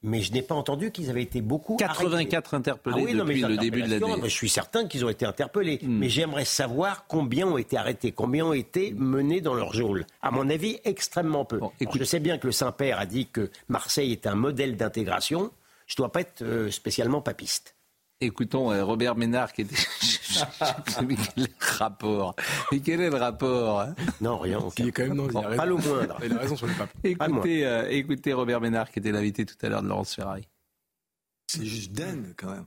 mais je n'ai pas entendu qu'ils avaient été beaucoup 84 arrêtés. interpellés Ah oui, depuis le début de l'année. Je suis certain qu'ils ont été interpellés, Hmm. mais j'aimerais savoir combien ont été arrêtés, combien ont été menés dans leur geôle. À mon avis, extrêmement peu. Bon, écoute- je sais bien que le Saint-Père a dit que Marseille est un modèle d'intégration. Je ne dois pas être euh, spécialement papiste. Écoutons euh, Robert Ménard qui était. [LAUGHS] mais quel est le rapport Mais quel est le rapport hein? Non, rien. aucun. Il est quand même a Pas raison. le moindre. Il a raison sur le pape. [LAUGHS] écoutez, euh, écoutez Robert Ménard qui était l'invité tout à l'heure de Laurence Ferrari. C'est juste dingue quand même.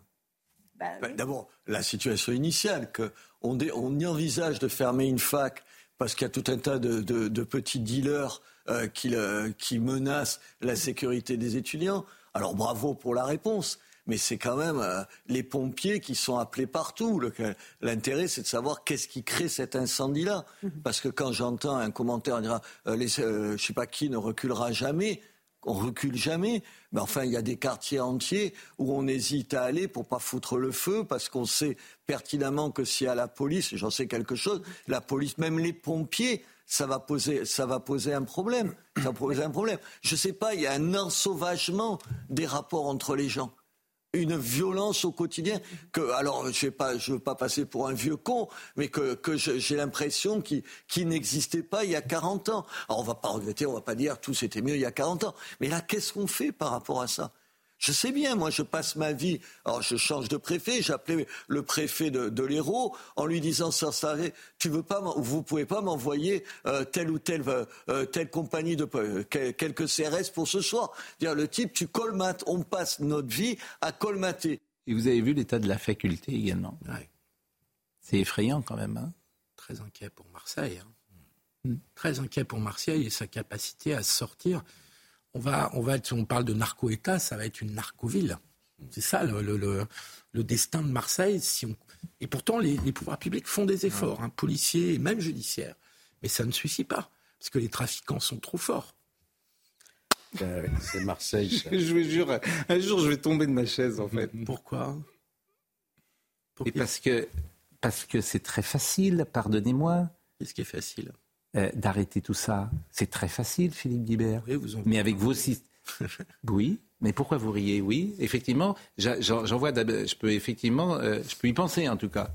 Ben, D'abord, la situation initiale, qu'on on y envisage de fermer une fac parce qu'il y a tout un tas de, de- de petits dealers euh, qui, le- qui menacent la sécurité des étudiants. Alors bravo pour la réponse. Mais c'est quand même euh, les pompiers qui sont appelés partout. L'intérêt, c'est de savoir qu'est-ce qui crée cet incendie-là. Parce que quand j'entends un commentaire dire euh, les, euh, je sais pas qui ne reculera jamais, on recule jamais. Mais enfin, il y a des quartiers entiers où on hésite à aller pour pas foutre le feu parce qu'on sait pertinemment que si à la police, j'en sais quelque chose, la police, même les pompiers, ça va poser, ça va poser un problème. Ça va poser un problème. Je sais pas, il y a un ensauvagement des rapports entre les gens une violence au quotidien que alors je pas je veux pas passer pour un vieux con mais que, j'ai l'impression qui qui n'existait pas il y a 40 ans. Alors on va pas regretter on va pas dire tout c'était mieux il y a 40 ans. Mais là qu'est-ce qu'on fait par rapport à ça? Je sais bien, moi je passe ma vie, alors je change de préfet, j'appelais le préfet de, de l'Hérault en lui disant sans s'arrêter, tu veux pas, vous pouvez pas m'envoyer euh, telle ou telle, euh, euh, telle compagnie de euh, quel- quelques CRS pour ce soir. Dire le type, tu colmates, on passe notre vie à colmater. Et vous avez vu l'état de la faculté également? Ouais. C'est effrayant quand même. hein? Très inquiet pour Marseille. hein. Très inquiet pour Marseille et sa capacité à sortir. On va, on va être, si on parle de narco-État, ça va être une narco-ville. C'est ça le, le- le- le destin de Marseille. Si on... Et pourtant, les, les pouvoirs publics font des efforts, hein, policiers et même judiciaires. Mais ça ne suffit pas, parce que les trafiquants sont trop forts. Euh, C'est Marseille. ça. [LAUGHS] Je vous jure, un jour je vais tomber de ma chaise en fait. Pourquoi? Et parce que parce que c'est très facile, pardonnez-moi, Qu'est-ce qui est facile? Euh, d'arrêter tout ça. C'est très facile, Philippe Guibert. Oui, vous en- Mais avec vos six. Oui, mais pourquoi vous riez? Oui, effectivement, j'en vois. Je peux effectivement, euh, je peux y penser en tout cas.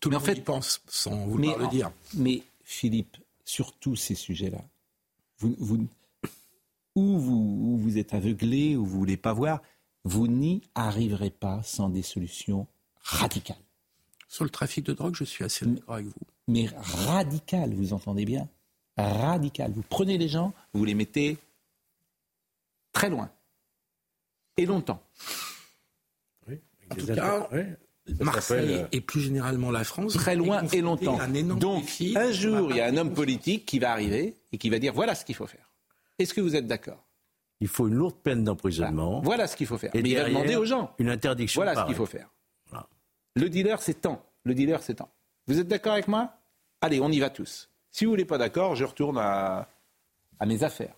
Tout Mais le en monde fait- y pense, sans vous mais, le dire. mais Philippe, sur tous ces sujets-là, vous, vous, ou vous, ou vous êtes aveuglé, ou vous voulez pas voir, vous n'y arriverez pas sans des solutions radicales. Sur le trafic de drogue, je suis assez d'accord avec vous. Mais radicales, vous entendez bien Radicales. Vous prenez les gens, vous les mettez très loin. Et longtemps. En tout cas, ouais. Ça Marseille euh, et plus généralement la France. Très loin et longtemps. Un Donc, défi. un jour, il y a un homme politique qui va arriver et qui va dire voilà ce qu'il faut faire. Est-ce que vous êtes d'accord? Il faut une lourde peine d'emprisonnement. Voilà ce qu'il faut faire. Et Mais il va demander aux gens. Une interdiction. Voilà ce qu'il faut faire. Voilà. Le dealer, c'est temps. Le dealer, c'est temps. Vous êtes d'accord avec moi? Allez, on y va tous. Si vous n'êtes pas d'accord, je retourne à, à mes affaires.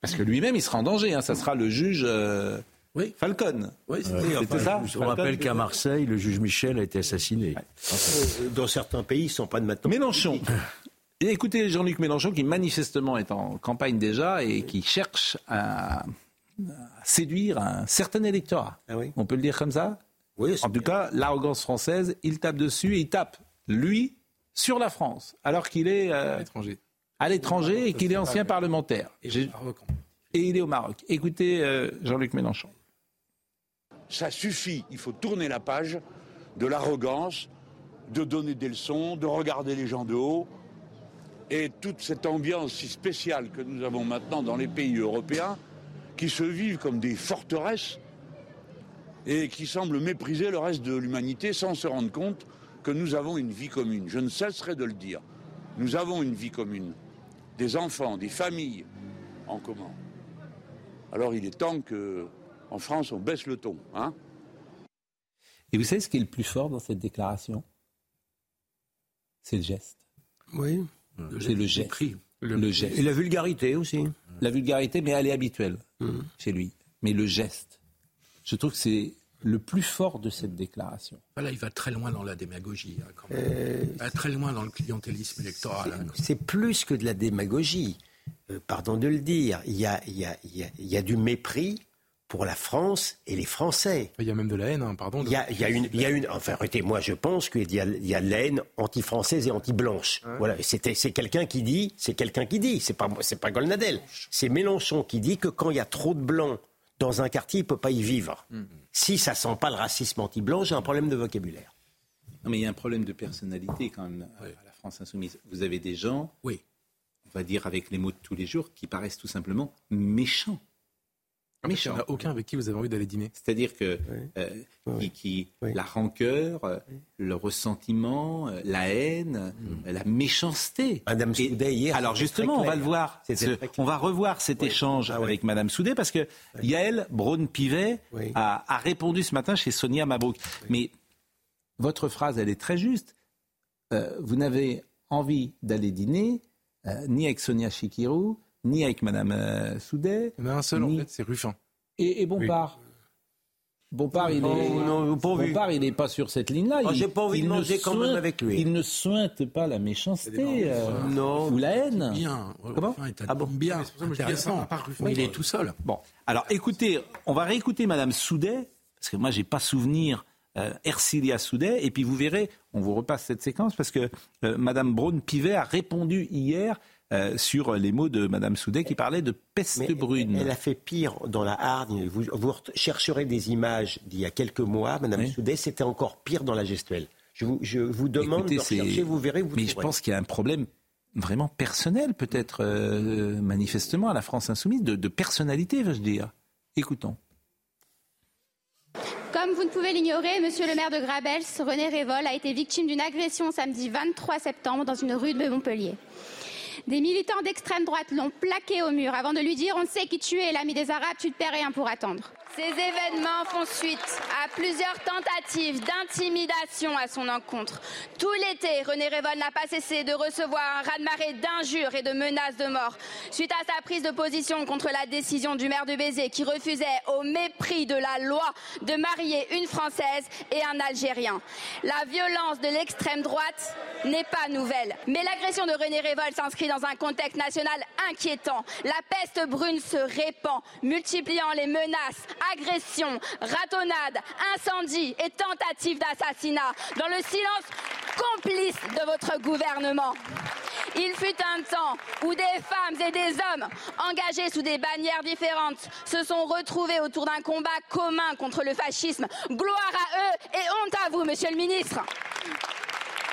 Parce que lui-même, il sera en danger. hein. Ça sera le juge euh, Oui. Falcon. Oui, Ouais. C'était ça On Falcon rappelle qu'à Marseille, le juge Michel a été assassiné. Euh, Dans certains pays, ils ne sont pas de maintenant. Mélenchon. [LAUGHS] Et écoutez Jean-Luc Mélenchon qui manifestement est en campagne déjà et qui cherche à, à séduire un certain électorat. Ah oui On peut le dire comme ça? Oui, En tout cas, l'arrogance française, il tape dessus et il tape, lui, sur la France, alors qu'il est euh, À l'étranger. à l'étranger et qu'il est ancien parlementaire. Et il est au Maroc. Écoutez euh, Jean-Luc Mélenchon. Ça suffit, il faut tourner la page de l'arrogance, de donner des leçons, de regarder les gens de haut. Et toute cette ambiance si spéciale que nous avons maintenant dans les pays européens, qui se vivent comme des forteresses et qui semblent mépriser le reste de l'humanité sans se rendre compte que nous avons une vie commune. Je ne cesserai de le dire. Nous avons une vie commune. Des enfants, des familles en commun. Alors il est temps que, en France, on baisse le ton. Hein Et vous savez ce qui est le plus fort dans cette déclaration? C'est le geste. Oui. C'est le geste. Le, geste. Et la vulgarité aussi. La vulgarité, mais elle est habituelle Mm. chez lui. Mais le geste, je trouve que c'est le plus fort de cette déclaration. Là, il va très loin dans la démagogie. hein, quand même. Euh, Il va très loin dans le clientélisme électoral. hein. C'est plus que de la démagogie. Euh, pardon de le dire. Il y, a, il, y a, il, y a, il y a du mépris pour la France et les Français. Il y a même de la haine, hein, pardon. Il y a, il y a une, il y a une. Enfin, arrêtez, moi, je pense qu'il y a, il y a de la haine anti-française et anti-blanche. Voilà, c'était, c'est quelqu'un qui dit, c'est quelqu'un qui dit, c'est pas, c'est pas Golnadel, c'est Mélenchon qui dit que quand il y a trop de blancs dans un quartier, il peut pas y vivre. Si ça sent pas le racisme anti-blanc, j'ai un problème de vocabulaire. Non, mais il y a un problème de personnalité quand même à la France insoumise. Vous avez des gens, oui. on va dire avec les mots de tous les jours, qui paraissent tout simplement méchants. Il n'y en a aucun avec qui vous avez envie d'aller dîner. C'est-à-dire que euh, qui, qui- la rancœur, euh, le ressentiment, euh, la haine, euh, la méchanceté. Madame Soudet hier. Alors justement, on va le voir. Ce- on va revoir cet échange avec Madame Soudet parce que Yael Braun-Pivet a, a répondu ce matin chez Sonia Mabrouk. Mais votre phrase, elle est très juste. Euh, vous n'avez envie d'aller dîner euh, ni avec Sonia Chikirou, ni avec Madame euh, Soudet. Il y en a un seul, en ni- fait, c'est Ruffin. Et, et Bompard Bompard, il Non, est, non, pas vu. Bompard, il n'est pas sur cette ligne-là. Oh, Il- j'ai pas envie de manger quand même avec lui. Il ne sointe pas la méchanceté euh, Non. ou la haine. Bien. Comment Enfin, il t'a- bien. Intéressant. Mais il est tout seul. Bon, alors écoutez, on va réécouter Madame Soudet, parce que moi, j'ai pas souvenir euh, Ercilia Soudet, et puis vous verrez, on vous repasse cette séquence, parce que euh, Madame Braun-Pivet a répondu hier euh, sur les mots de Madame Soudet qui parlait de peste Mais brune. Elle a fait pire dans la Hargne. Vous, vous chercherez des images d'il y a quelques mois, Madame Soudet, c'était encore pire dans la gestuelle. Je vous, je vous demande Écoutez, de rechercher, vous verrez, vous Mais je pense qu'il y a un problème vraiment personnel, peut-être euh, manifestement à la France insoumise, de, de personnalité, veux-je dire. Écoutons. Comme vous ne pouvez l'ignorer, monsieur le maire de Grabels, René Révol, a été victime d'une agression samedi 23 septembre dans une rue de Montpellier. Des militants d'extrême droite l'ont plaqué au mur avant de lui dire On sait qui tu es, l'ami des Arabes, tu te paies rien pour attendre. Ces événements font suite à plusieurs tentatives d'intimidation à son encontre. Tout l'été, René Révol n'a pas cessé de recevoir un raz-de-marée d'injures et de menaces de mort suite à sa prise de position contre la décision du maire de Béziers qui refusait, au mépris de la loi, de marier une Française et un Algérien. La violence de l'extrême droite n'est pas nouvelle. Mais l'agression de René Révol s'inscrit dans un contexte national inquiétant. La peste brune se répand, multipliant les menaces, agressions, ratonnades, incendies et tentatives d'assassinat dans le silence complice de votre gouvernement. Il fut un temps où des femmes et des hommes engagés sous des bannières différentes se sont retrouvés autour d'un combat commun contre le fascisme. Gloire à eux et honte à vous, monsieur le ministre.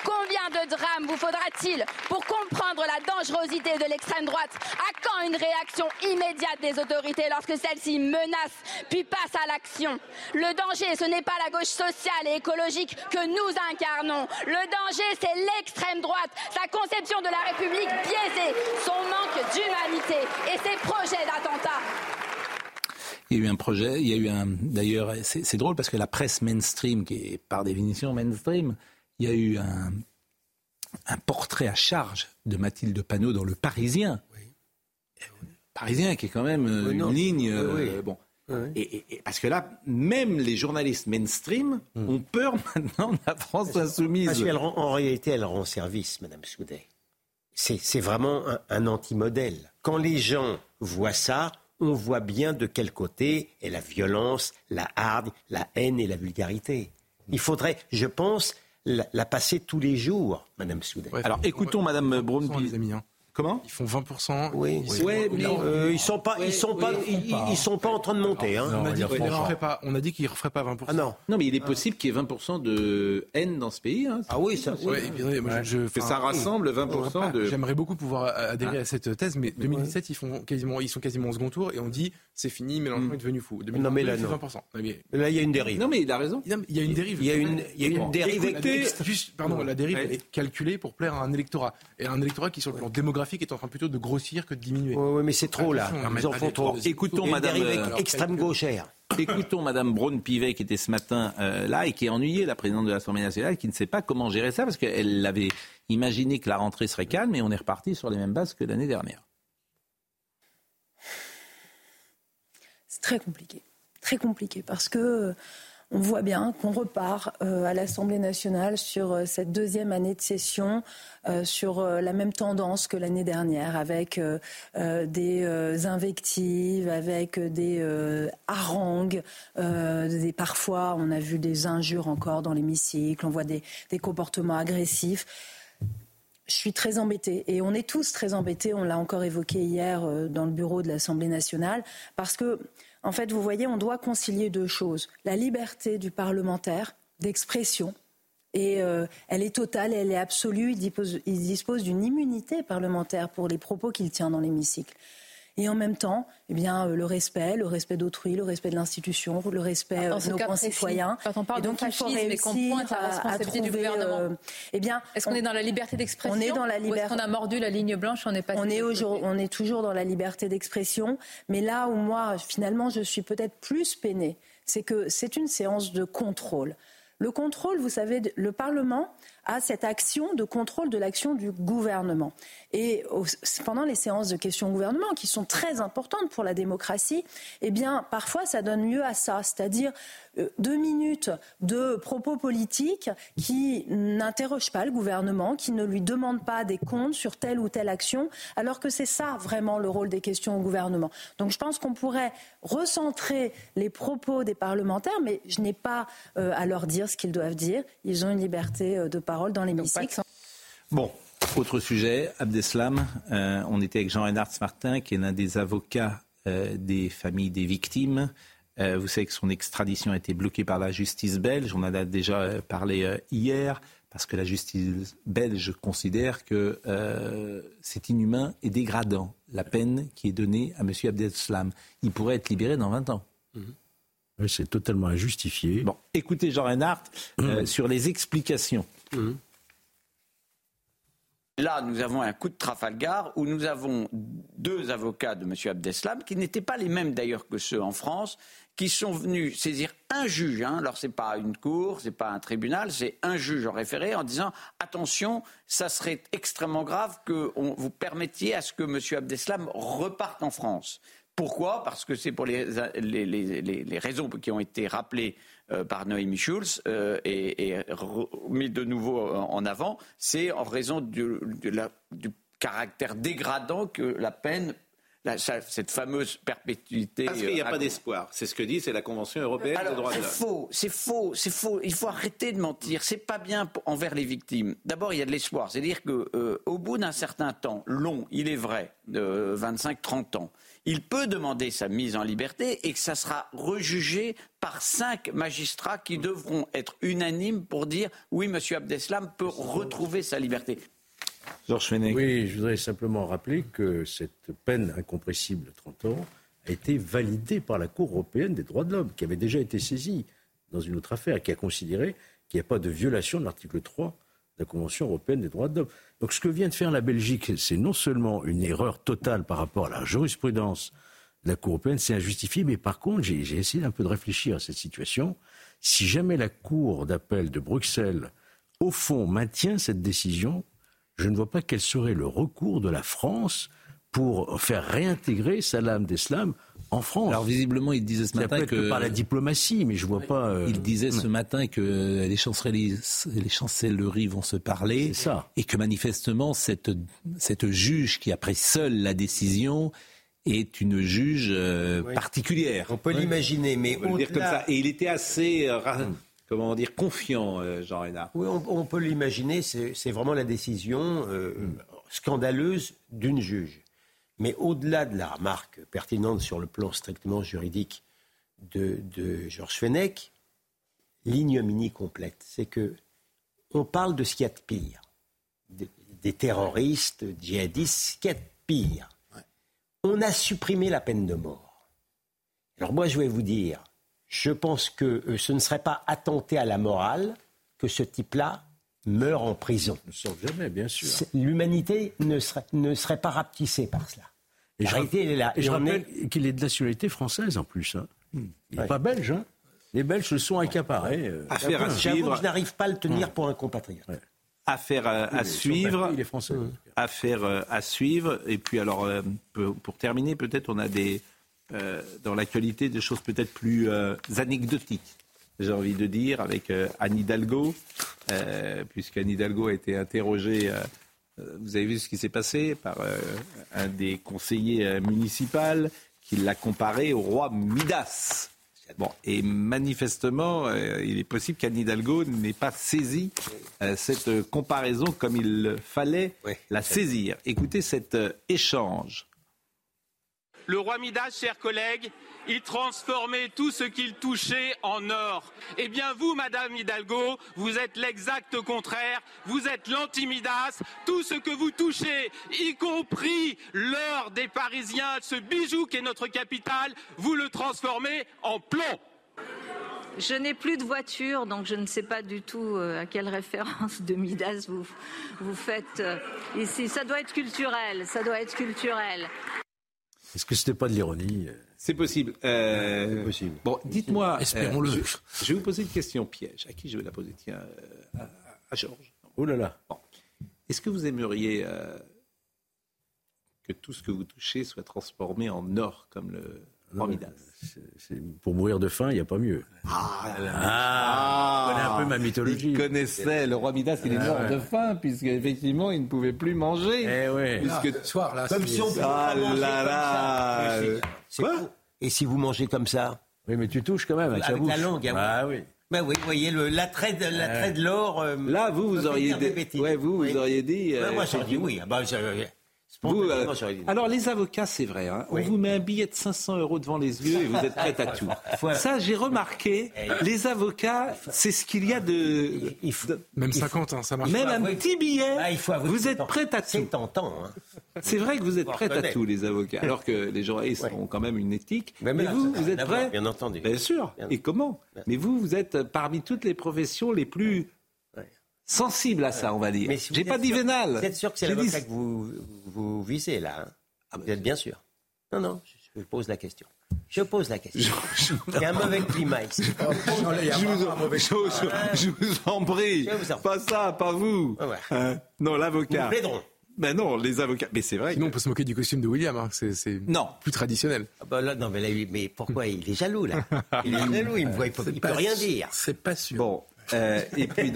Combien de drames vous faudra-t-il pour comprendre la dangerosité de l'extrême droite À quand une réaction immédiate des autorités lorsque celle-ci menace puis passe à l'action Le danger, ce n'est pas la gauche sociale et écologique que nous incarnons. Le danger, c'est l'extrême droite, sa conception de la République biaisée, son manque d'humanité et ses projets d'attentat. Il y a eu un projet, il y a eu un. D'ailleurs, c'est drôle parce que la presse mainstream, qui est par définition mainstream, il y a eu un, un portrait à charge de Mathilde Panot dans Le Parisien. Parisien qui est quand même euh, Oui, une non. ligne. Oui, oui. euh, bon. Oui. Et, et- et- parce que là, même les journalistes mainstream ont peur [LAUGHS] maintenant de la France insoumise. Parce qu'elle rend- en réalité, elle rend service, Madame Soudet. C'est c'est vraiment un, un anti-modèle. Quand les gens voient ça, on voit bien de quel côté est la violence, la hargne, la haine et la vulgarité. Il faudrait, je pense, la, la passer tous les jours, Madame Soudet. Alors écoutons Madame Braun. les amis. hein. Comment Ils font 20%. Oui, c'est- ouais, mais euh, ils sont pas, Ouais, ils sont pas, ouais, ils, ils- ils sont pas en train de monter. Hein. on, a dit ils ne pas. referaient pas, on a dit qu'ils ne referaient pas 20%. Ah non. Non, mais il est possible qu'il y ait 20% de haine dans ce pays. hein. Ah oui, ça. Ouais, ouais, moi, je, je- ça rassemble 20% de. J'aimerais beaucoup pouvoir adhérer à cette thèse, mais 2017, ils, font quasiment, ils sont quasiment au second tour et on dit c'est fini, Mélenchon est devenu fou. 2022, Non, mais là, non. 20%. Non, mais- Là, il y a une dérive. Non, mais il a raison. Il y a- il y a une dérive. Il y a une, il y a une Bon. dérive. La dérive, juste, pardon, la dérive Ouais. est calculée pour plaire à un électorat. Et un électorat qui, sur le plan démographique, est en train plutôt de grossir que de diminuer. Oui, mais c'est trop là. Attention, Ils mais en font trop. trop. Écoutons Madame. dérive euh, extrême gauchère. [LAUGHS] Écoutons Madame Braun-Pivet qui était ce matin euh, là et qui est ennuyée, la présidente de l'Assemblée nationale, qui ne sait pas comment gérer ça parce qu'elle avait imaginé que la rentrée serait calme et on est reparti sur les mêmes bases que l'année dernière. C'est très compliqué, très compliqué parce que on voit bien qu'on repart euh, à l'Assemblée nationale sur euh, cette deuxième année de session, euh, sur la même tendance que l'année dernière, avec des invectives, avec des harangues, des, parfois on a vu des injures encore dans l'hémicycle, on voit des, des comportements agressifs. Je suis très embêtée et on est tous très embêtés. On l'a encore évoqué hier dans le bureau de l'Assemblée nationale parce que en fait, vous voyez, on doit concilier deux choses. La liberté du parlementaire d'expression, et euh, elle est totale, elle est absolue. Il dispose d'une immunité parlementaire pour les propos qu'il tient dans l'hémicycle et en même temps, eh bien, euh, le respect, le respect d'autrui, le respect de l'institution, le respect de nos concitoyens. Quand on parle de fascisme et qu'on pointe la responsabilité du gouvernement, euh, eh bien, est-ce qu'on est dans la liberté d'expression On est dans la liberté. Est-ce qu'on a mordu la ligne blanche On est pas. On est, on est toujours dans la liberté d'expression, mais là où moi, finalement, je suis peut-être plus peinée, c'est que c'est une séance de contrôle. Le contrôle, vous savez, le Parlement à cette action de contrôle de l'action du gouvernement. Et pendant les séances de questions au gouvernement, qui sont très importantes pour la démocratie, eh bien, parfois, ça donne lieu à ça, c'est-à-dire deux minutes de propos politiques qui n'interrogent pas le gouvernement, qui ne lui demandent pas des comptes sur telle ou telle action, alors que c'est ça vraiment le rôle des questions au gouvernement. Donc je pense qu'on pourrait recentrer les propos des parlementaires, mais je n'ai pas euh, à leur dire ce qu'ils doivent dire. Ils ont une liberté euh, de parole dans l'hémicycle. Bon, autre sujet, Abdeslam. Euh, on était avec Jean-Renard Martin, qui est l'un des avocats euh, des familles des victimes. Euh, vous savez que son extradition a été bloquée par la justice belge. On en a déjà parlé hier, parce que la justice belge considère que c'est inhumain et dégradant la peine qui est donnée à M. Abdeslam. Il pourrait être libéré dans 20 ans. Oui, c'est totalement injustifié. Bon, écoutez Jean Reinhardt sur les explications Mhm. Là, nous avons un coup de Trafalgar où nous avons deux avocats de M. Abdeslam, qui n'étaient pas les mêmes d'ailleurs que ceux en France, qui sont venus saisir un juge. Hein. Alors, ce n'est pas une cour, ce n'est pas un tribunal, c'est un juge en référé en disant attention, ça serait extrêmement grave que vous permettiez à ce que M. Abdeslam reparte en France. Pourquoi? Parce que c'est pour les, les, raisons qui ont été rappelées euh, par Noémie Schulz euh, et, mis de nouveau en avant, c'est en raison du, du, caractère dégradant que la peine cette fameuse perpétuité. Parce qu'il n'y a euh, pas d'espoir. C'est ce que dit, c'est la Convention européenne des droits de l'homme. C'est faux, c'est faux, c'est faux. Il faut arrêter de mentir. C'est pas bien envers les victimes. D'abord, il y a de l'espoir. C'est-à-dire qu'au au bout d'un certain temps, long, il est vrai, de 25-30 ans, il peut demander sa mise en liberté et que ça sera rejugé par cinq magistrats qui devront être unanimes pour dire oui, M. Abdeslam peut retrouver sa liberté. Georges Oui, je voudrais simplement rappeler que cette peine incompressible de 30 ans a été validée par la Cour européenne des droits de l'homme, qui avait déjà été saisie dans une autre affaire, qui a considéré qu'il n'y a pas de violation de l'article 3 de la Convention européenne des droits de l'homme. Donc ce que vient de faire la Belgique, c'est non seulement une erreur totale par rapport à la jurisprudence de la Cour européenne, c'est injustifié, mais par contre, j'ai essayé un peu de réfléchir à cette situation. Si jamais la Cour d'appel de Bruxelles, au fond, maintient cette décision, je ne vois pas quel serait le recours de la France pour faire réintégrer Salam Deslam en France. Alors visiblement, il disait ce matin que, par la diplomatie, mais je vois pas. Euh, il disait ce matin que les chancelleries, les chancelleries vont se parler, ça. et que manifestement cette cette juge qui a pris seule la décision est une juge euh, particulière. On peut l'imaginer, mais on dire comme ça. Et il était assez euh, comment dire, confiant, euh, Jean Renard. Oui, on, peut l'imaginer, c'est vraiment la décision euh, scandaleuse d'une juge. Mais au-delà de la remarque pertinente sur le plan strictement juridique de, Georges Fenech, l'ignominie complète, c'est que on parle de ce qu'il y a de pire. Des, terroristes, djihadistes, ce qu'il y a de pire. On a supprimé la peine de mort. Alors moi, je vais vous dire, je pense que euh, ce ne serait pas attenter à la morale que ce type-là meure en prison. Ne sauve jamais, bien sûr. L'humanité ne serait, ne serait pas rapetissée par cela. Et je, là. Et je rappelle qu'il est de nationalité française en plus. Hein. Il n'est pas belge. Hein. Les Belges se sont accaparés. Euh, Affaire à suivre. Je n'arrive pas à le tenir pour un compatriote. Affaire à, suivre. Il est français. Affaire euh, à suivre. Et puis alors, euh, pour, terminer, peut-être on a des dans l'actualité des choses peut-être plus anecdotiques. J'ai envie de dire avec Anne Hidalgo, puisqu'Anne Hidalgo a été interrogée vous avez vu ce qui s'est passé par un des conseillers municipaux qui l'a comparé au roi Midas. Bon, et manifestement, euh, il est possible qu'Anne Hidalgo n'ait pas saisi euh, cette comparaison comme il fallait la saisir. Écoutez cet euh, échange. Le roi Midas, chers collègues, il transformait tout ce qu'il touchait en or. Eh bien, vous, Madame Hidalgo, vous êtes l'exact contraire. Vous êtes l'anti-Midas. Tout ce que vous touchez, y compris l'or des Parisiens, ce bijou qui est notre capitale, vous le transformez en plomb. Je n'ai plus de voiture, donc je ne sais pas du tout euh, à quelle référence de Midas vous, vous faites euh, ici. Ça doit être culturel, ça doit être culturel. Est-ce que ce n'était pas de l'ironie c'est possible. Euh, possible. Bon, dites-moi. Espérons-le. Euh, je, vais vous poser une question piège. À qui je vais la poser? Tiens, euh, à, Georges. Oh là là. Est-ce que vous aimeriez que tout ce que vous touchez soit transformé en or, comme le roi Midas pour mourir de faim, il n'y a pas mieux. Ah, ah, connaît un peu ma mythologie. Il connaissait le roi Midas, il est mort de faim, puisqu'effectivement, il ne pouvait plus manger. Eh ouais. Puisque... Ah, soir, là, comme si on ah là là. Quoi Et si vous mangez comme ça Oui, mais tu touches quand même avec, avec la langue. Ah oui. Ben oui, vous voyez l'attrait de, de l'or. Euh, là, vous, vous auriez dit. Ouais, vous, vous auriez dit. Euh, moi, j'ai dit oui. Ah, bah, euh, alors les avocats, c'est vrai, hein. on vous met un billet de 500 euros devant les yeux et vous êtes prêt à tout. [LAUGHS] Ça, j'ai remarqué, les avocats, c'est ce qu'il y a de... Même 50, hein, ça marche. Même un petit billet, ah, vous êtes prêt à tout. C'est tentant. Hein. C'est vrai que vous êtes prêt à tout, les avocats, alors que les journalistes ont quand même une éthique. Mais, vous, vous êtes prêt Bien entendu. Bien sûr. Et comment Mais vous, vous êtes parmi toutes les professions les plus sensible à ça, on va dire. J'ai pas dit vénal. Vous êtes sûr que c'est l'avocat que vous, vous visez là hein ah, Vous êtes bien sûr Non, non, je, pose la question. Je pose la question. [LAUGHS] Il y a un mauvais climat ici. [LAUGHS] je, vous, en prie. Pas ça, pas vous. Hein non, l'avocat. Nous Ben non, les avocats. Mais c'est vrai. Sinon, on peut se moquer du costume de William. Hein. C'est non. plus traditionnel. Ah bah là, non, mais, là, mais pourquoi il est jaloux là? [LAUGHS] Il est jaloux. Il ne peut, peut rien dire. C'est pas sûr. Bon, euh, et puis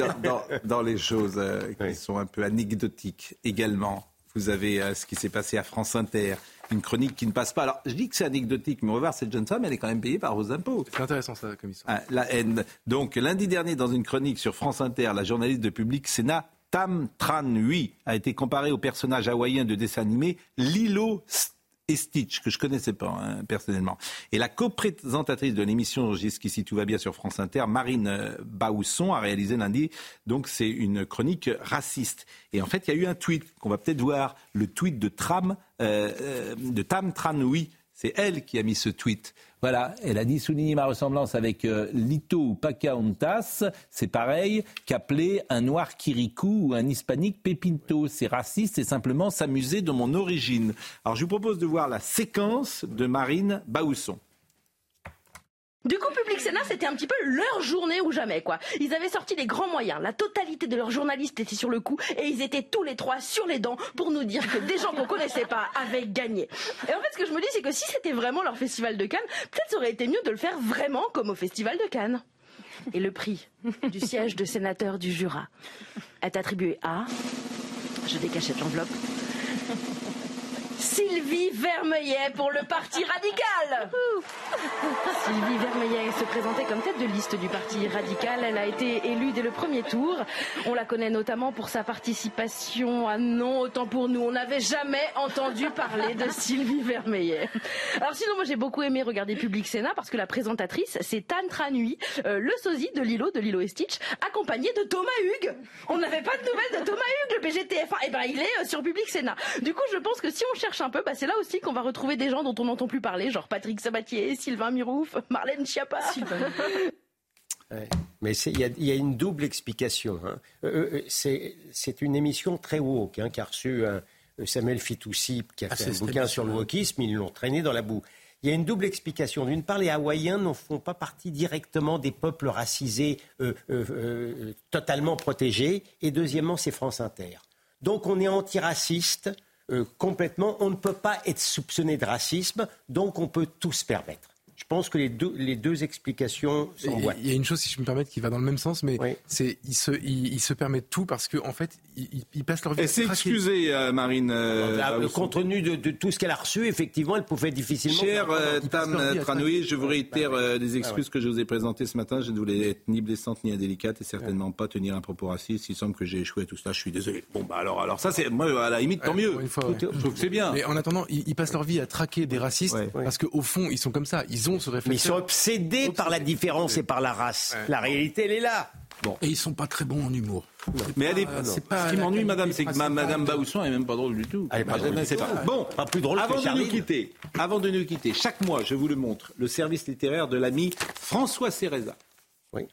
dans, les choses euh, qui sont un peu anecdotiques également, vous avez euh, ce qui s'est passé à France Inter, une chronique qui ne passe pas. Alors je dis que c'est anecdotique, mais on va voir, cette jeune femme, elle est quand même payée par vos impôts. C'est intéressant ça, comme histoire. Ah, la haine. Donc lundi dernier, dans une chronique sur France Inter, la journaliste de Public Sénat, Tam Tran Hui, a été comparée au personnage hawaïen de dessin animé Lilo et Stitch, que je connaissais pas hein, personnellement. Et la co-présentatrice de l'émission Jusqu'ici tout va bien sur France Inter, Marine euh, Baousson, a réalisé lundi. Donc c'est une chronique raciste. Et en fait, il y a eu un tweet qu'on va peut-être voir, le tweet de Tram, euh, euh de Tam Tranoui. C'est elle qui a mis ce tweet. Voilà, elle a dit souligner ma ressemblance avec euh, Lito Pocahontas, c'est pareil qu'appeler un noir Kirikou ou un hispanique Pepinto. C'est raciste, c'est simplement s'amuser de mon origine. Alors je vous propose de voir la séquence de Marine Baousson. Du coup, Public Sénat, c'était un petit peu leur journée ou jamais, quoi. Ils avaient sorti les grands moyens, la totalité de leurs journalistes était sur le coup, et ils étaient tous les trois sur les dents pour nous dire que des gens qu'on connaissait pas avaient gagné. Et en fait, ce que je me dis, c'est que si c'était vraiment leur festival de Cannes, peut-être ça aurait été mieux de le faire vraiment comme au festival de Cannes. Et le prix du siège de sénateur du Jura est attribué à... Je décachette l'enveloppe. Sylvie Vermeillet pour le Parti radical. Sylvie Vermeillet se présentait comme tête de liste du Parti radical. Elle a été élue dès le premier tour. On la connaît notamment pour sa participation à Non, autant pour nous. On n'avait jamais entendu parler de Sylvie Vermeillet. Alors sinon, moi j'ai beaucoup aimé regarder Public Sénat parce que la présentatrice, c'est Tan Tranui, euh, le sosie de Lilo, de Lilo et Stitch, accompagné de Thomas Hugues. On n'avait pas de nouvelles de Thomas Hugues, le BGTF1. Et eh ben il est euh, sur Public Sénat. Du coup, je pense que si on cherche un peu, bah, c'est là aussi qu'on va retrouver des gens dont on n'entend plus parler, genre Patrick Sabatier, Sylvain Mirouf, Marlène Schiappa. [LAUGHS] Mais il y, a une double explication. Hein. Euh, euh, c'est une émission très woke hein, qui a reçu Samuel Fitoussi, qui a ah, fait un bouquin sur le wokisme, ils l'ont traîné dans la boue. Il y a une double explication. D'une part, les Hawaïens ne font pas partie directement des peuples racisés euh, euh, euh, totalement protégés. Et deuxièmement, c'est France Inter. Donc on est antiraciste complètement. On ne peut pas être soupçonné de racisme, donc on peut tout se permettre. Je pense que les deux, les deux explications sont Il y a une chose, si je me permets, qui va dans le même sens, mais c'est ils se, ils, se permettent tout parce qu'en en fait, ils, passent leur vie. Elle s'est excusée, euh, Marine. Euh, compte tenu de, tout ce qu'elle a reçu, effectivement, elle pouvait difficilement. Cher euh, Tam Tranoui, je vous réitère des excuses que je vous ai présentées ce matin. Je ne voulais être ni blessante ni indélicate et certainement pas tenir un propos raciste. Il semble que j'ai échoué à tout ça. Je suis désolé. Bon, bah alors, alors ça, c'est moi à la limite, tant mieux. je trouve que c'est bien. Mais en attendant, ils, passent leur vie à traquer des racistes parce qu'au fond, ils sont comme ça. Ils ont ce réflexe. Mais ils sont obsédés par la différence et par la race. La réalité, elle est là. Bon. Et ils sont pas très bons en humour. Mais elle est, pas ce qui m'ennuie, madame, c'est que Madame Baousson est même pas drôle du tout. Elle est pas drôle. Pas. Bon, pas plus drôle avant de nous quitter, avant de nous quitter, chaque mois, je vous le montre, le service littéraire de l'ami François Céreza. Oui.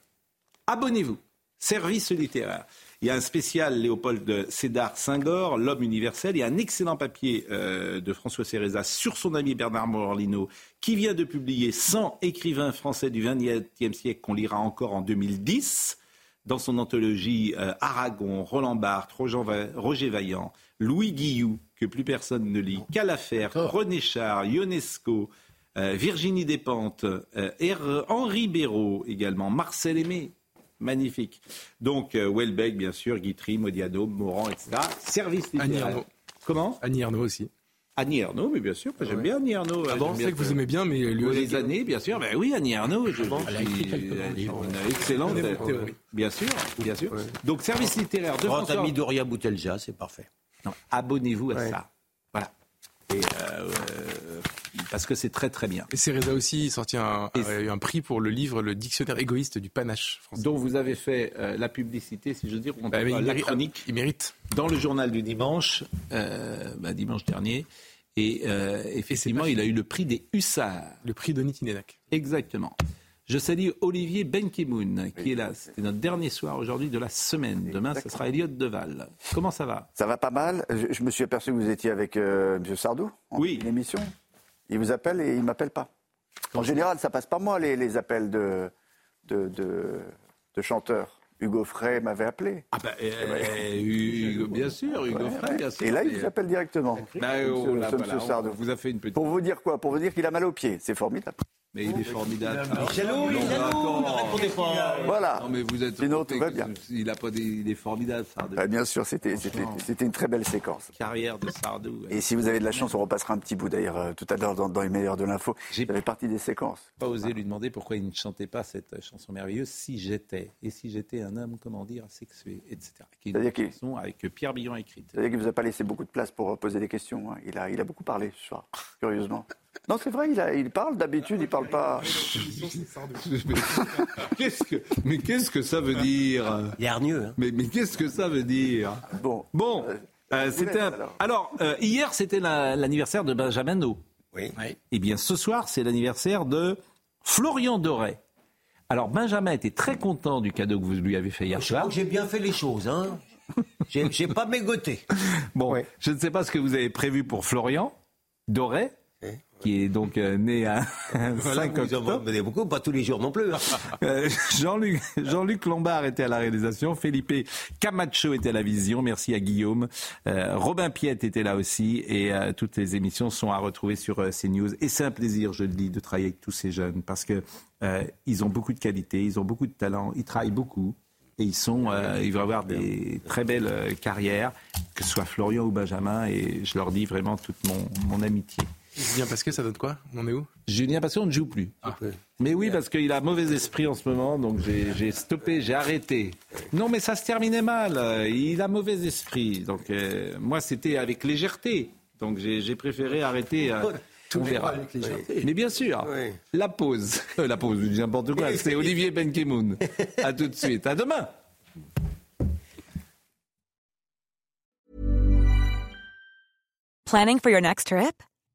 Abonnez-vous. Service littéraire. Il y a un spécial Léopold Sédar Senghor, l'homme universel. Il y a un excellent papier euh, de François Céreza sur son ami Bernard Morlino, qui vient de publier 100 écrivains français du XXe siècle qu'on lira encore en 2010 dans son anthologie euh, Aragon, Roland Barthes, Roger Vaillant, Louis Guillou, que plus personne ne lit, Calafer, René Char, Ionesco, euh, Virginie Despentes, Henri Béraud également, Marcel Aimé, Magnifique. Donc, euh, Welbeck, bien sûr, Guitry, Modiano, Morand, etc. Service littéraire. Annie Comment? Annie Ernaux aussi. Annie Ernaux, mais bien sûr, j'aime bien Annie Ernaux. Ah bon, c'est que vous aimez bien, mais lui Les années, bien sûr. Ben oui, Annie Ernaux, je, bon, elle a écrit une excellente Bien sûr, bien sûr. Donc, service littéraire de François... ami Doria Boutelja, c'est parfait. Abonnez-vous à ça. Voilà. Et euh, parce que c'est très très bien. Et Céréza aussi sorti un, eu un prix pour le livre Le dictionnaire égoïste du panache français. Dont vous avez fait euh, la publicité, si je veux dire, bah, la chronique. Il mérite. Dans le journal du dimanche, euh, bah, dimanche dernier. Et euh, effectivement, il a eu le prix des hussards. Le prix de Nitinenak. Exactement. Je salue Olivier Benkimoun, qui est là. C'était notre dernier soir aujourd'hui de la semaine. Demain, ce sera Elliot Deval. Comment ça va? Ça va pas mal. Je, me suis aperçu que vous étiez avec M. Sardou en oui. émission. Il vous appelle et il ne m'appelle pas. En général, ça passe par moi, les, appels de, de, de, chanteurs. Hugo Frey m'avait appelé. Ah ben, Hugo, bien sûr, Hugo Frey, bien sûr. Et là, il vous appelle directement. Bah, oh, vous a fait une petite... Pour vous dire quoi? Pour vous dire qu'il a mal aux pieds. C'est formidable. Mais il est formidable. Jaloux, il est jaloux, ne répondez pas. Voilà. Non, mais vous êtes Sinon, tout va bien. Il, a pas des, il est formidable, Sardou. Ah, bien sûr, c'était une très belle séquence. Carrière de Sardou. Et si vous avez de la chance, on repassera un petit bout d'ailleurs euh, tout à l'heure dans, les meilleurs de l'info. J'ai fait partie des séquences. pas osé lui demander pourquoi il ne chantait pas cette chanson merveilleuse Si j'étais. Et si j'étais un homme, comment dire, asexué, etc. Qui est une chanson avec Pierre Billon écrite. C'est-à-dire qu'il ne vous a pas laissé beaucoup de place pour poser des questions. Hein. Il, a, il a beaucoup parlé ce soir, curieusement. Non, c'est vrai, il, a, il parle d'habitude, il parle pas. [LAUGHS] qu'est-ce que, mais qu'est-ce que ça veut dire? Il Hein. Mais, mais qu'est-ce que ça veut dire? Bon. Bon. Euh, euh, c'était alors, euh, hier c'était l'anniversaire de Benjamin No. Oui. Eh bien ce soir c'est l'anniversaire de Florian Doré. Alors Benjamin était très content du cadeau que vous lui avez fait hier soir. J'ai bien fait les choses, hein. [LAUGHS] J'ai pas mégoté. Bon, je ne sais pas ce que vous avez prévu pour Florian Doré qui est donc euh, né à 5 [LAUGHS] octobre. Mais beaucoup, pas tous les jours non plus. Hein. [LAUGHS] Euh, Jean-Luc Jean Lombard était à la réalisation, Felipe Camacho était à la vision, merci à Guillaume, euh, Robin Piette était là aussi, et toutes les émissions sont à retrouver sur CNews. Et c'est un plaisir, je le dis, de travailler avec tous ces jeunes, parce que ils ont beaucoup de qualités, ils ont beaucoup de talent, ils travaillent beaucoup. Et ils sont, ils vont avoir des très belles carrières, que ce soit Florian ou Benjamin, et je leur dis vraiment toute mon, mon amitié. Julien Pasquet, ça donne quoi? On est où? Julien Pasquet, on ne joue plus. Ah. Mais oui, parce qu'il a mauvais esprit en ce moment, donc j'ai stoppé, j'ai arrêté. Non, mais ça se terminait mal. Il a mauvais esprit. Donc euh, moi, c'était avec légèreté. Donc j'ai préféré arrêter. Euh, tout verra. Avec légèreté. Mais bien sûr, la pause. [LAUGHS] la pause, je dis n'importe quoi. C'est [LAUGHS] Olivier Benkemoun. À tout de suite. À demain. Planning for your next trip?